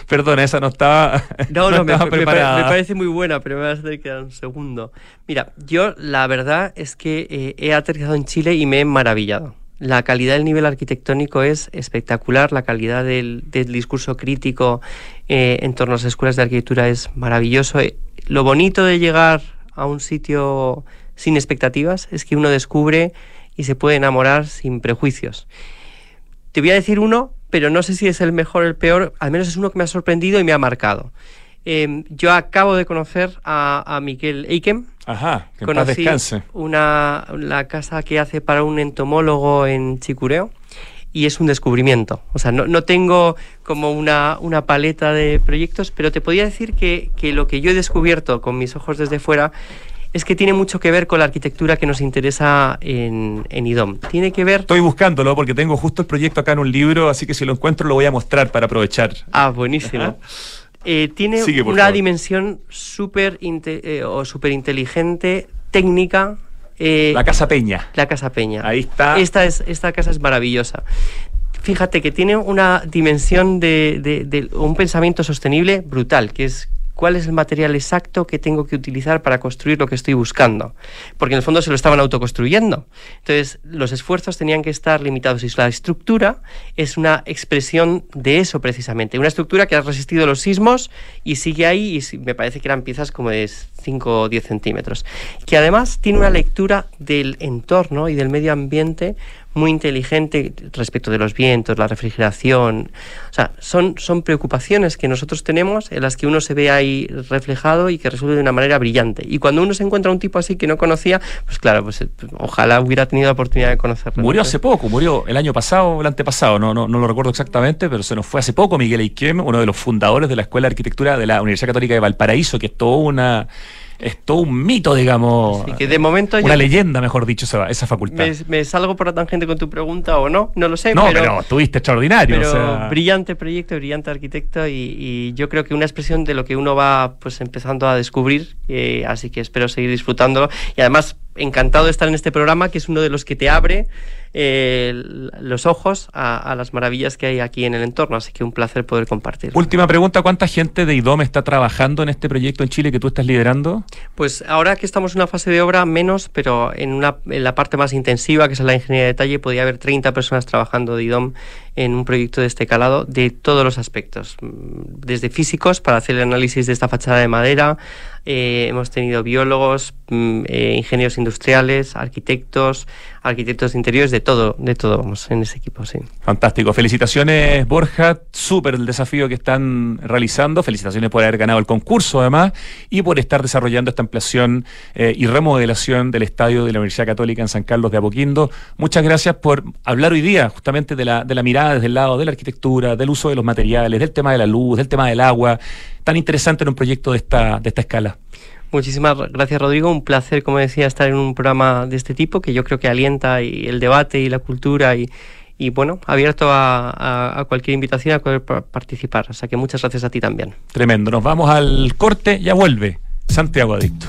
Perdona, esa no estaba. No, no, me, preparada. Me, parece muy buena, pero me vas a tener que dar un segundo. Mira, yo la verdad es que eh, he aterrizado en Chile y me he maravillado. La calidad del nivel arquitectónico es espectacular, la calidad del, discurso crítico eh, en torno a las escuelas de arquitectura es maravilloso. Eh, lo bonito de llegar a un sitio sin expectativas es que uno descubre y se puede enamorar sin prejuicios. Te voy a decir uno, pero no sé si es el mejor o el peor, al menos es uno que me ha sorprendido y me ha marcado. Em, yo acabo de conocer a, Miguel Eikem. Ajá, que Conocí descanse. Una, la casa que hace para un entomólogo en Chicureo y es un descubrimiento. O sea, no, no tengo como una, una, paleta de proyectos, pero te podría decir que, que, lo que yo he descubierto con mis ojos desde fuera es que tiene mucho que ver con la arquitectura que nos interesa en, en IDOM. Tiene que ver... Estoy buscándolo porque tengo justo el proyecto acá en un libro, así que si lo encuentro lo voy a mostrar para aprovechar. Ah, buenísimo. Eh, tiene una dimensión súper eh, o super inteligente, técnica. Eh, la Casa Peña. La Casa Peña. Ahí está. Esta, es, esta casa es maravillosa. Fíjate que tiene una dimensión de, de un pensamiento sostenible brutal, que es cuál es el material exacto que tengo que utilizar para construir lo que estoy buscando. Porque en el fondo se lo estaban autoconstruyendo. Entonces, los esfuerzos tenían que estar limitados y la estructura es una expresión de eso precisamente. Una estructura que ha resistido los sismos y sigue ahí y me parece que eran piezas como de 5 o 10 centímetros. Que además tiene una lectura del entorno y del medio ambiente muy inteligente respecto de los vientos, la refrigeración. O sea, son, son preocupaciones que nosotros tenemos en las que uno se ve ahí reflejado y que resuelve de una manera brillante. Y cuando uno se encuentra un tipo así que no conocía, pues claro, pues, eh, ojalá hubiera tenido la oportunidad de conocerlo. Murió hace poco, murió el año pasado o el antepasado, no, no, no lo recuerdo exactamente, pero se nos fue hace poco Miguel Eiquem, uno de los fundadores de la Escuela de Arquitectura de la Universidad Católica de Valparaíso, que es toda una es todo un mito, digamos. que de momento una leyenda, mejor dicho, esa, esa facultad. Me, salgo por la tangente con tu pregunta o no, no lo sé. No, pero, pero estuviste extraordinario. Pero brillante proyecto, brillante arquitecto y, yo creo que una expresión de lo que uno va pues empezando a descubrir, eh, así que espero seguir disfrutándolo y además encantado de estar en este programa que es uno de los que te abre eh, los ojos a, las maravillas que hay aquí en el entorno. Así que un placer poder compartir. Última pregunta, ¿cuánta gente de IDOM está trabajando en este proyecto en Chile que tú estás liderando? Pues ahora que estamos en una fase de obra, menos, pero en, una, en la parte más intensiva, que es la ingeniería de detalle, podría haber 30 personas trabajando de IDOM en un proyecto de este calado de todos los aspectos, desde físicos para hacer el análisis de esta fachada de madera, eh, hemos tenido biólogos, mm, eh, ingenieros industriales, arquitectos, arquitectos interiores, de todo, de todo vamos en ese equipo, sí. Fantástico. Felicitaciones, Borja. Súper el desafío que están realizando. Felicitaciones por haber ganado el concurso, además, y por estar desarrollando esta ampliación eh, y remodelación del estadio de la Universidad Católica en San Carlos de Apoquindo. Muchas gracias por hablar hoy día justamente de la, de la mirada desde el lado de la arquitectura, del uso de los materiales, del tema de la luz, del tema del agua. Tan interesante en un proyecto de esta, de esta escala. Muchísimas gracias, Rodrigo. Un placer, como decía, estar en un programa de este tipo que yo creo que alienta y el debate y la cultura y, y bueno, abierto a, a, cualquier invitación a poder participar. O sea que muchas gracias a ti también. Tremendo. Nos vamos al corte, ya vuelve Santiago Adicto.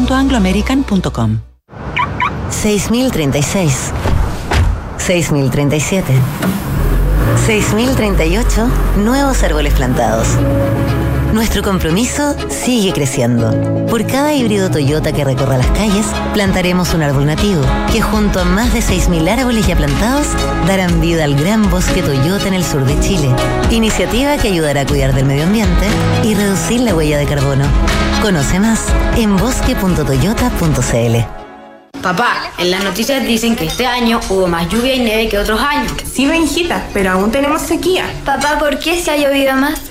www.angloamerican.com 6036 6037 6038 Nuevos árboles plantados Nuestro compromiso sigue creciendo. Por cada híbrido Toyota que recorra las calles, plantaremos un árbol nativo, que junto a más de 6.000 árboles ya plantados, darán vida al gran bosque Toyota en el sur de Chile. Iniciativa que ayudará a cuidar del medio ambiente y reducir la huella de carbono. Conoce más en bosque.toyota.cl. Papá, en las noticias dicen que este año hubo más lluvia y nieve que otros años. Sí, Benjita, pero aún tenemos sequía. Papá, ¿por qué se ha llovido más?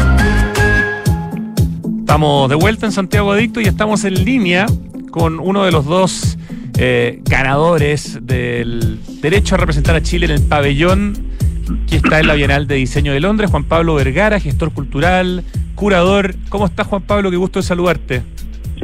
Estamos de vuelta en Santiago Adicto y estamos en línea con uno de los dos eh, ganadores del derecho a representar a Chile en el pabellón que está en la Bienal de Diseño de Londres, Juan Pablo Vergara, gestor cultural, curador. ¿Cómo estás, Juan Pablo? Qué gusto de saludarte.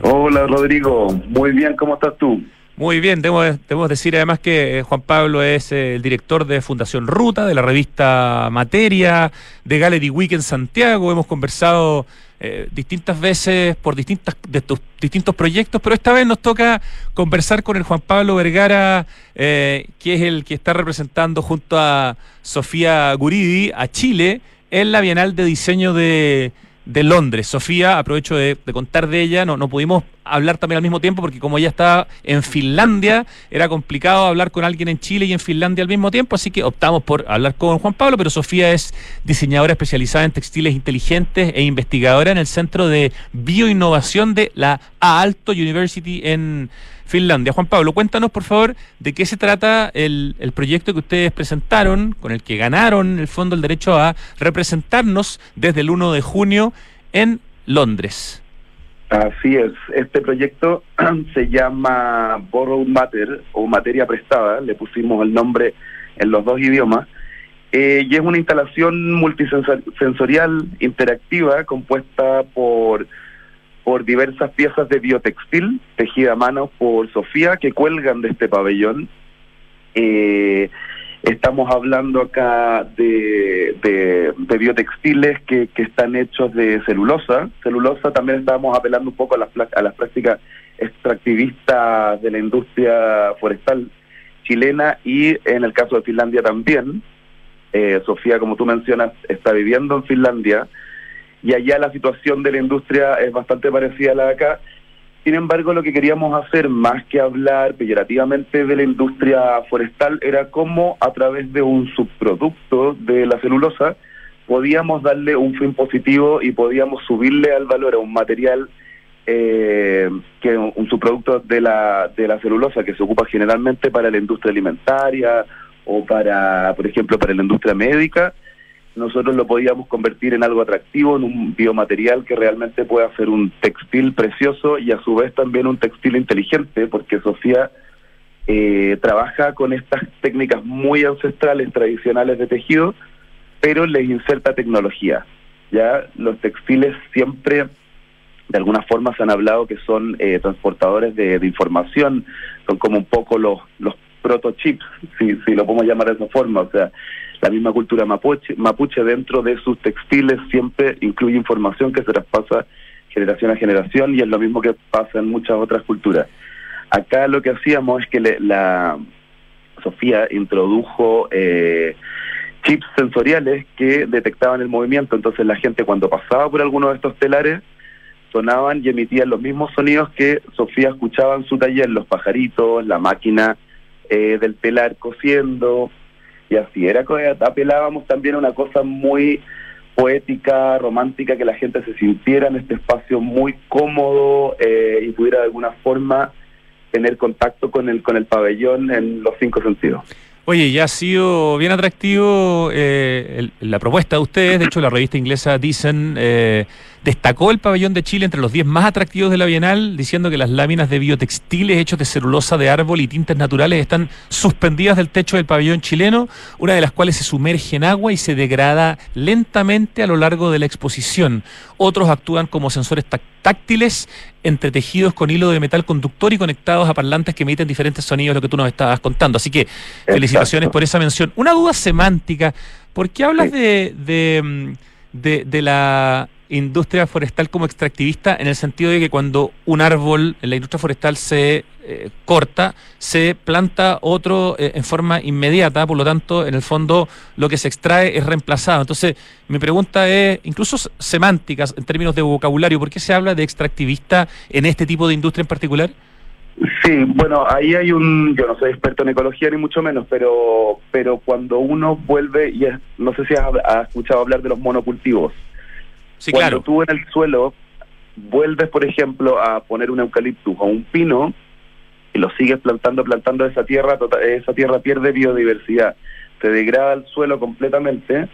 Hola, Rodrigo. Muy bien, ¿cómo estás tú? Muy bien, debemos, decir además que eh, Juan Pablo es eh, el director de Fundación Ruta, de la revista Materia, de Gallery Week en Santiago. Hemos conversado eh, distintas veces por distintas de tus distintos proyectos, pero esta vez nos toca conversar con el Juan Pablo Vergara, que es el que está representando junto a Sofía Guridi a Chile en la Bienal de Diseño de, de Londres. Sofía, aprovecho de, contar de ella, no, no pudimos hablar también al mismo tiempo porque como ella estaba en Finlandia, era complicado hablar con alguien en Chile y en Finlandia al mismo tiempo, así que optamos por hablar con Juan Pablo, pero Sofía es diseñadora especializada en textiles inteligentes e investigadora en el Centro de Bioinnovación de la Aalto University en Finlandia. Juan Pablo, cuéntanos por favor de qué se trata el, el proyecto que ustedes presentaron, con el que ganaron el fondo el derecho a representarnos desde el 1 de junio en Londres. Así es, este proyecto se llama Borrowed Matter o materia prestada, le pusimos el nombre en los dos idiomas, eh, y es una instalación multisensorial interactiva compuesta por por diversas piezas de biotextil tejida a mano por Sofía que cuelgan de este pabellón. Eh, estamos hablando acá de, de, biotextiles que, que, están hechos de celulosa. Celulosa también estábamos apelando un poco a las, a las prácticas extractivistas de la industria forestal chilena y en el caso de Finlandia también. Eh, Sofía, como tú mencionas, está viviendo en Finlandia y allá la situación de la industria es bastante parecida a la de acá. Sin embargo, lo que queríamos hacer, más que hablar peyorativamente de la industria forestal, era cómo a través de un subproducto de la celulosa podíamos darle un fin positivo y podíamos subirle al valor a un material eh, que un subproducto de la, de la celulosa que se ocupa generalmente para la industria alimentaria o para, por ejemplo, para la industria médica, nosotros lo podíamos convertir en algo atractivo, en un biomaterial que realmente pueda ser un textil precioso y a su vez también un textil inteligente, porque Sofía eh, trabaja con estas técnicas muy ancestrales, tradicionales de tejido, pero les inserta tecnología. Ya los textiles siempre de alguna forma se han hablado que son eh, transportadores de, información, son como un poco los, los protochips, si, si lo podemos llamar de esa forma, o sea, la misma cultura mapuche, mapuche dentro de sus textiles siempre incluye información que se traspasa generación a generación y es lo mismo que pasa en muchas otras culturas. Acá lo que hacíamos es que la Sofía introdujo eh, chips sensoriales que detectaban el movimiento, entonces la gente cuando pasaba por alguno de estos telares sonaban y emitían los mismos sonidos que Sofía escuchaba en su taller, los pajaritos, la máquina eh, del telar cosiendo, y así era que apelábamos también a una cosa muy poética, romántica, que la gente se sintiera en este espacio muy cómodo eh, y pudiera de alguna forma tener contacto con el, con el pabellón en los cinco sentidos. Oye, ya ha sido bien atractivo eh, la propuesta de ustedes. De hecho, la revista inglesa Dicen eh, destacó el pabellón de Chile entre los 10 más atractivos de la Bienal, diciendo que las láminas de biotextiles hechos de celulosa de árbol y tintes naturales están suspendidas del techo del pabellón chileno, una de las cuales se sumerge en agua y se degrada lentamente a lo largo de la exposición. Otros actúan como sensores táctiles táctiles entretejidos con hilo de metal conductor y conectados a parlantes que emiten diferentes sonidos, lo que tú nos estabas contando. Así que felicitaciones por esa mención. Una duda semántica, ¿por qué hablas de, de, mm, de, de la industria forestal como extractivista en el sentido de que cuando un árbol en la industria forestal se eh, corta, se planta otro eh, en forma inmediata, por lo tanto, en el fondo lo que se extrae es reemplazado. Entonces, mi pregunta es, incluso semánticas en términos de vocabulario, ¿por qué se habla de extractivista en este tipo de industria en particular? Sí, bueno, ahí hay un, yo no soy experto en ecología ni mucho menos, pero pero cuando uno vuelve, y es- no sé si has, has escuchado hablar de los monocultivos. Cuando claro. tú en el suelo vuelves, por ejemplo, a poner un eucaliptus o un pino y lo sigues plantando, plantando esa tierra, tota- esa tierra pierde biodiversidad, se degrada el suelo completamente,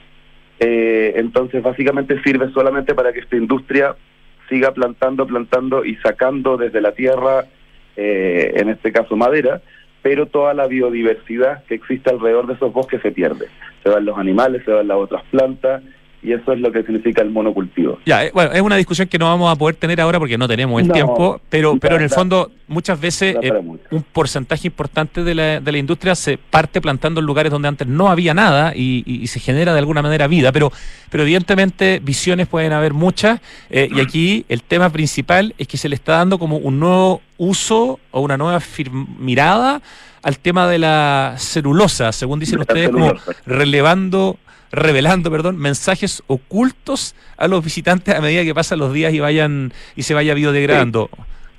eh, entonces básicamente sirve solamente para que esta industria siga plantando, plantando y sacando desde la tierra, eh, en este caso madera, pero toda la biodiversidad que existe alrededor de esos bosques se pierde. Se van los animales, se van las otras plantas, y eso es lo que significa el monocultivo. Ya, eh, bueno, es una discusión que no vamos a poder tener ahora porque no tenemos el No, tiempo, pero, pero en el fondo muchas veces eh, un porcentaje importante de la, de la industria se parte plantando en lugares donde antes no había nada y, y- y se genera de alguna manera vida, pero, pero evidentemente visiones pueden haber muchas eh, y aquí el tema principal es que se le está dando como un nuevo uso o una nueva mirada al tema de la celulosa, según dicen ustedes, como relevando revelando, perdón, mensajes ocultos a los visitantes a medida que pasan los días y vayan y se vaya biodegradando.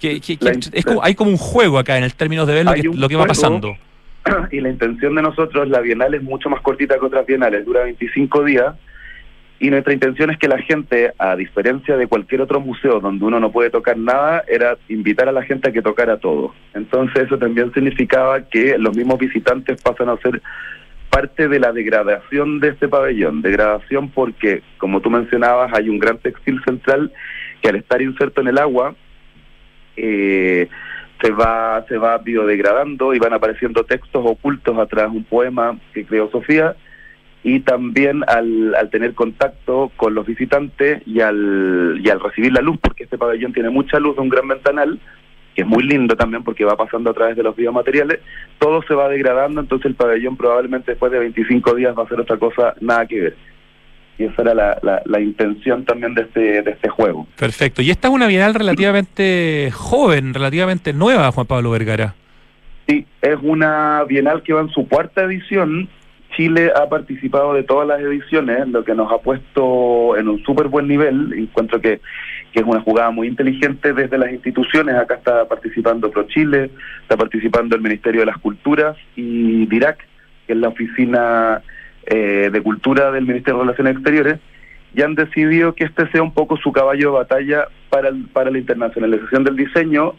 Que- que- que La es como- hay como un juego acá en el términos de ver lo que, lo que va pasando. y la intención de nosotros, la Bienal es mucho más cortita que otras bienales, dura 25 días, y nuestra intención es que la gente, a diferencia de cualquier otro museo donde uno no puede tocar nada, era invitar a la gente a que tocara todo. Entonces eso también significaba que los mismos visitantes pasan a ser parte de la degradación de este pabellón. Degradación porque, como tú mencionabas, hay un gran textil central que al estar inserto en el agua, eh, se va se va biodegradando y van apareciendo textos ocultos atrás un poema que creó Sofía y también al, al tener contacto con los visitantes y al, y al recibir la luz, porque este pabellón tiene mucha luz un gran ventanal, que es muy lindo también porque va pasando a través de los biomateriales, todo se va degradando, entonces el pabellón probablemente después de 25 días va a ser otra cosa nada que ver. Y esa era la, la, la intención también de este, de este juego. Perfecto. Y esta es una bienal relativamente joven, relativamente nueva, Juan Pablo Vergara. Sí, es una bienal que va en su cuarta edición. Chile ha participado de todas las ediciones, lo que nos ha puesto en un súper buen nivel. Encuentro que, que es una jugada muy inteligente desde las instituciones. Acá está participando ProChile, está participando el Ministerio de las Culturas y DIRAC, que es la oficina eh, de cultura del Ministerio de Relaciones Exteriores, y han decidido que este sea un poco su caballo de batalla para, el- para la internacionalización del diseño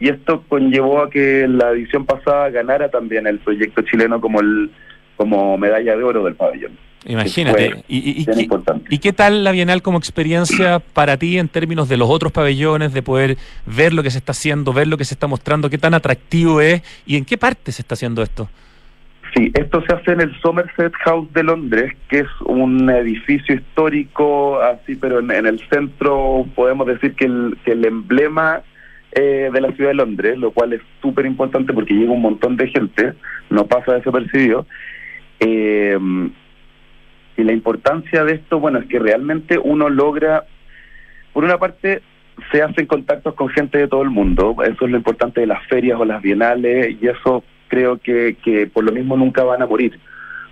y esto conllevó a que la edición pasada ganara también el proyecto chileno como el como medalla de oro del pabellón. Imagínate. ¿Y, y- y y qué tal la bienal como experiencia para ti en términos de los otros pabellones, de poder ver lo que se está haciendo, ver lo que se está mostrando, qué tan atractivo es y en qué parte se está haciendo esto? Sí, esto se hace en el Somerset House de Londres, que es un edificio histórico, así, pero en, en el centro podemos decir que el, que el emblema eh, de la ciudad de Londres, lo cual es súper importante porque llega un montón de gente, no pasa desapercibido. Eh, y la importancia de esto, bueno, es que realmente uno logra, por una parte, se hacen contactos con gente de todo el mundo, eso es lo importante de las ferias o las bienales, y eso creo que, que por lo mismo nunca van a morir,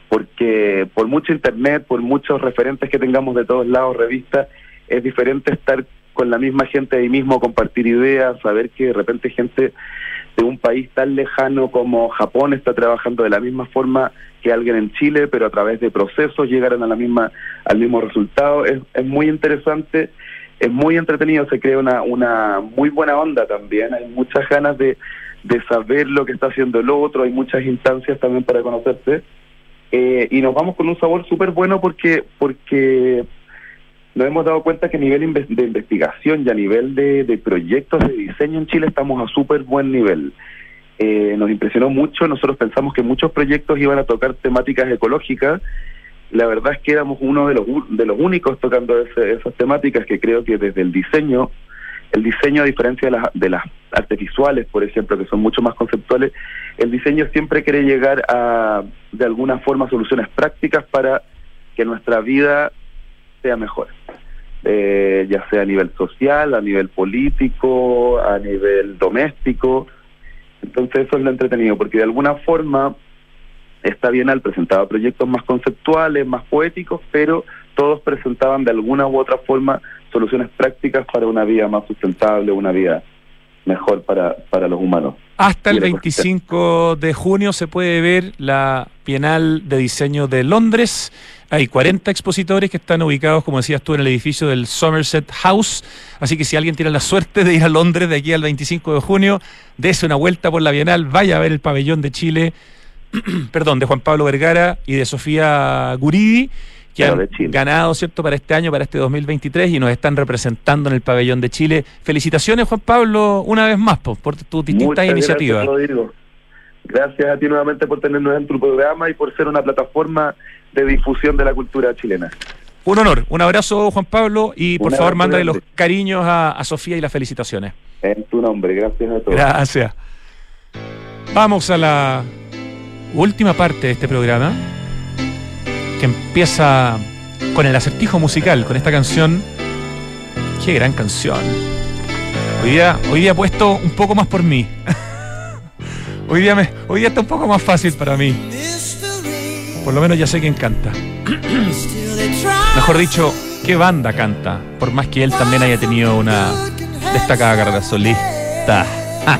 porque por mucho internet, por muchos referentes que tengamos de todos lados, revistas, es diferente estar con la misma gente ahí mismo, compartir ideas, saber que de repente gente de un país tan lejano como Japón está trabajando de la misma forma que alguien en Chile, pero a través de procesos llegaron a la misma al mismo resultado. Es, es muy interesante, es muy entretenido, se crea una, una muy buena onda también, hay muchas ganas de, de saber lo que está haciendo el otro, hay muchas instancias también para conocerse. Eh, y nos vamos con un sabor súper bueno porque porque nos hemos dado cuenta que a nivel de investigación y a nivel de, de proyectos de diseño en Chile estamos a súper buen nivel. Eh, nos impresionó mucho, nosotros pensamos que muchos proyectos iban a tocar temáticas ecológicas. La verdad es que éramos uno de los, de los únicos tocando ese- esas temáticas que creo que desde el diseño el diseño, a diferencia de las, de las artes visuales, por ejemplo, que son mucho más conceptuales, el diseño siempre quiere llegar a, de alguna forma, soluciones prácticas para que nuestra vida sea mejor. Eh, ya sea a nivel social, a nivel político, a nivel doméstico. Entonces eso es lo entretenido, porque de alguna forma esta Bienal presentaba proyectos más conceptuales, más poéticos, pero todos presentaban de alguna u otra forma soluciones prácticas para una vida más sustentable, una vida mejor para, para los humanos. Hasta el 25 de junio se puede ver la Bienal de Diseño de Londres. Hay 40 expositores que están ubicados, como decías tú, en el edificio del Somerset House. Así que si alguien tiene la suerte de ir a Londres de aquí al 25 de junio, dése una vuelta por la Bienal, vaya a ver el pabellón de Chile, perdón, de Juan Pablo Vergara y de Sofía Guridi que han ganado, ¿cierto?, para este año, para este 2023 y nos están representando en el pabellón de Chile. Felicitaciones, Juan Pablo, una vez más por, tus distintas iniciativas. Gracias, gracias a ti nuevamente por tenernos en tu programa y por ser una plataforma de difusión de la cultura chilena. Un honor, un abrazo Juan Pablo y por favor mándale los cariños a, a Sofía y las felicitaciones. En tu nombre, gracias a todos. Gracias. Vamos a la última parte de este programa que empieza con el acertijo musical, con esta canción. Qué gran canción. Hoy día, hoy día puesto un poco más por mí. hoy, día hoy día está un poco más fácil para mí. Por lo menos ya sé quién canta. Mejor dicho, qué banda canta. Por más que él también haya tenido una destacada carrera solista. Ah.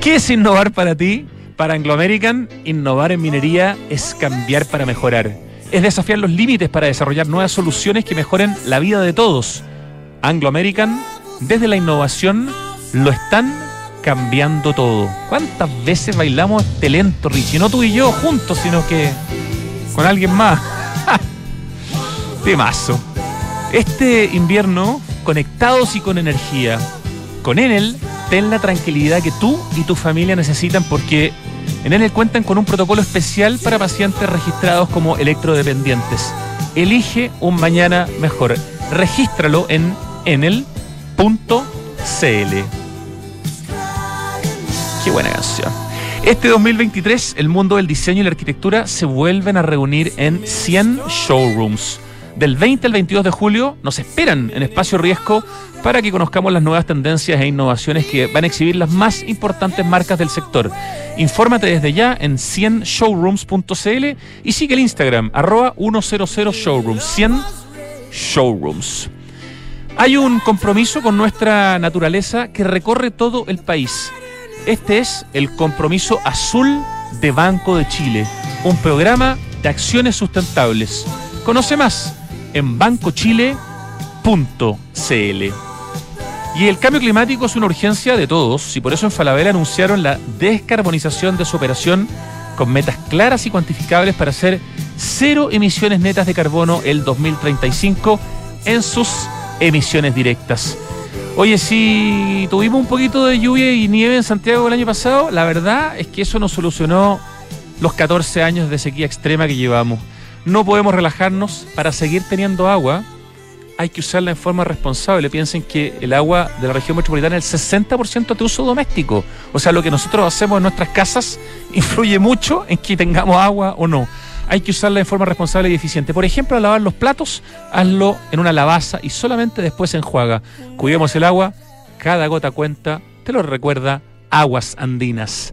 ¿Qué es innovar para ti? Para Anglo American, innovar en minería es cambiar para mejorar es desafiar los límites para desarrollar nuevas soluciones que mejoren la vida de todos. Anglo American, desde la innovación, lo están cambiando todo. ¿Cuántas veces bailamos este lento, Richie? No tú y yo juntos, sino que con alguien más. Temazo. Este invierno, conectados y con energía. Con Enel, ten la tranquilidad que tú y tu familia necesitan porque en Enel cuentan con un protocolo especial para pacientes registrados como electrodependientes. Elige un mañana mejor. Regístralo en enel.cl. Qué buena canción. Este 2023, el mundo del diseño y la arquitectura se vuelven a reunir en 100 showrooms. Del 20 al 22 de julio nos esperan en Espacio Riesgo para que conozcamos las nuevas tendencias e innovaciones que van a exhibir las más importantes marcas del sector. Infórmate desde ya en 100showrooms.cl y sigue el Instagram, arroba 100showrooms, 100 showrooms. Hay un compromiso con nuestra naturaleza que recorre todo el país. Este es el compromiso azul de Banco de Chile, un programa de acciones sustentables. Conoce más en bancochile.cl. Y el cambio climático es una urgencia de todos y por eso en Falabella anunciaron la descarbonización de su operación con metas claras y cuantificables para hacer cero emisiones netas de carbono el 2035 en sus emisiones directas. Oye, si tuvimos un poquito de lluvia y nieve en Santiago el año pasado, la verdad es que eso nos solucionó los 14 años de sequía extrema que llevamos. No podemos relajarnos para seguir teniendo agua hay que usarla en forma responsable. Piensen que el agua de la región metropolitana es el 60% de uso doméstico. O sea, lo que nosotros hacemos en nuestras casas influye mucho en que tengamos agua o no. Hay que usarla en forma responsable y eficiente. Por ejemplo, al lavar los platos, hazlo en una lavaza y solamente después enjuaga. Cuidemos el agua, cada gota cuenta, te lo recuerda Aguas Andinas.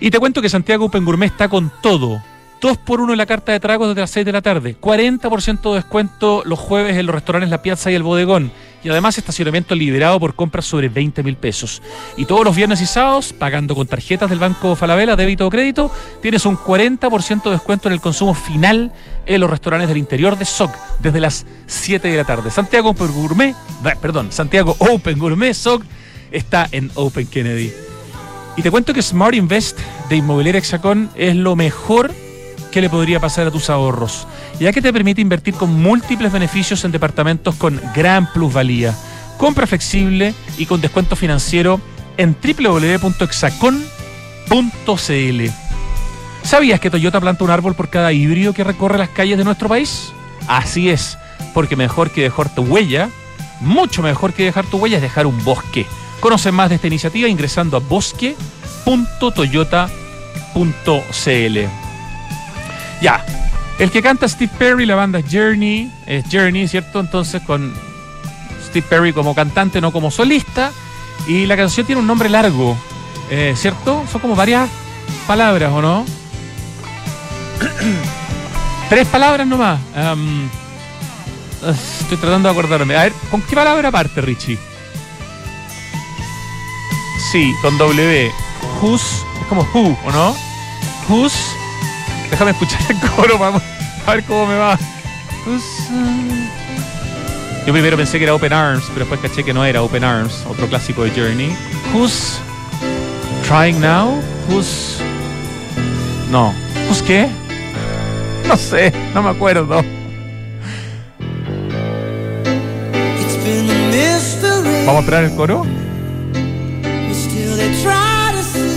Y te cuento que Santiago Open Gourmet está con todo 2 por 1 en la carta de tragos desde las 6 de la tarde. 40% de descuento los jueves en los restaurantes La Piazza y El Bodegón. Y además estacionamiento liberado por compras sobre 20 mil pesos. Y todos los viernes y sábados, pagando con tarjetas del Banco Falabella, débito o crédito, tienes un 40% de descuento en el consumo final en los restaurantes del interior de SOC desde las 7 de la tarde. Santiago Open Gourmet, perdón, Santiago Open Gourmet SOC está en Open Kennedy. Y te cuento que Smart Invest de Inmobiliaria Hexacón es lo mejor qué le podría pasar a tus ahorros, ya que te permite invertir con múltiples beneficios en departamentos con gran plusvalía. Compra flexible y con descuento financiero en www.exacon.cl. ¿Sabías que Toyota planta un árbol por cada híbrido que recorre las calles de nuestro país? Así es, porque mejor que dejar tu huella, mucho mejor que dejar tu huella es dejar un bosque. Conoce más de esta iniciativa ingresando a bosque.toyota.cl. Ya, el que canta Steve Perry, la banda es Journey, es Journey, ¿cierto? Entonces con Steve Perry como cantante, no como solista. Y la canción tiene un nombre largo, eh, ¿cierto? Son como varias palabras, ¿o no? Tres palabras nomás. Am, estoy tratando de acordarme. A ver, ¿con qué palabra parte, Richie? Sí, con W. Who's. Es como who, ¿o no? Who's. Déjame escuchar el coro, vamos a ver cómo me va. Who's, Yo primero pensé que era Open Arms, pero después caché que no era Open Arms, otro clásico de Journey. Who's trying now? Who's. No. ¿Who's qué? No sé, no me acuerdo. ¿Vamos a esperar el coro?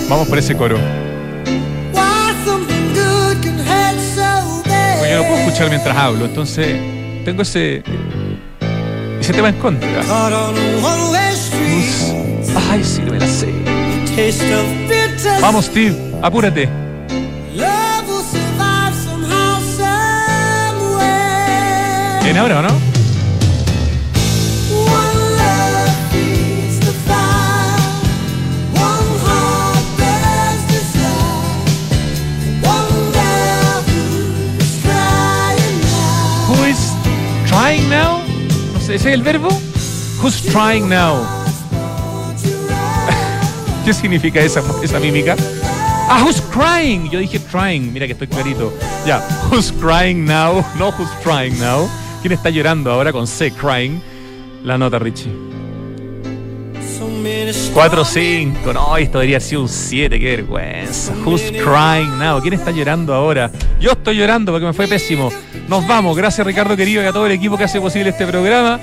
Vamos por ese coro. Yo no puedo escuchar mientras hablo, entonces tengo ese. ese tema en contra. Ay, sí, me la sé. Vamos, Steve, apúrate. ¿Viene ahora o no? ¿Ese es el verbo? Who's trying now? ¿Qué significa esa, esa mímica? Ah, who's crying? Yo dije trying, mira que estoy clarito. Ya, who's crying now? No who's trying now. ¿Quién está llorando ahora con C, crying? La nota, Richie. 4-5. No, esto debería ser un 7, qué vergüenza. Who's crying now? ¿Quién está llorando ahora? Yo estoy llorando porque me fue pésimo. Nos vamos. Gracias, Ricardo querido, y a todo el equipo que hace posible este programa.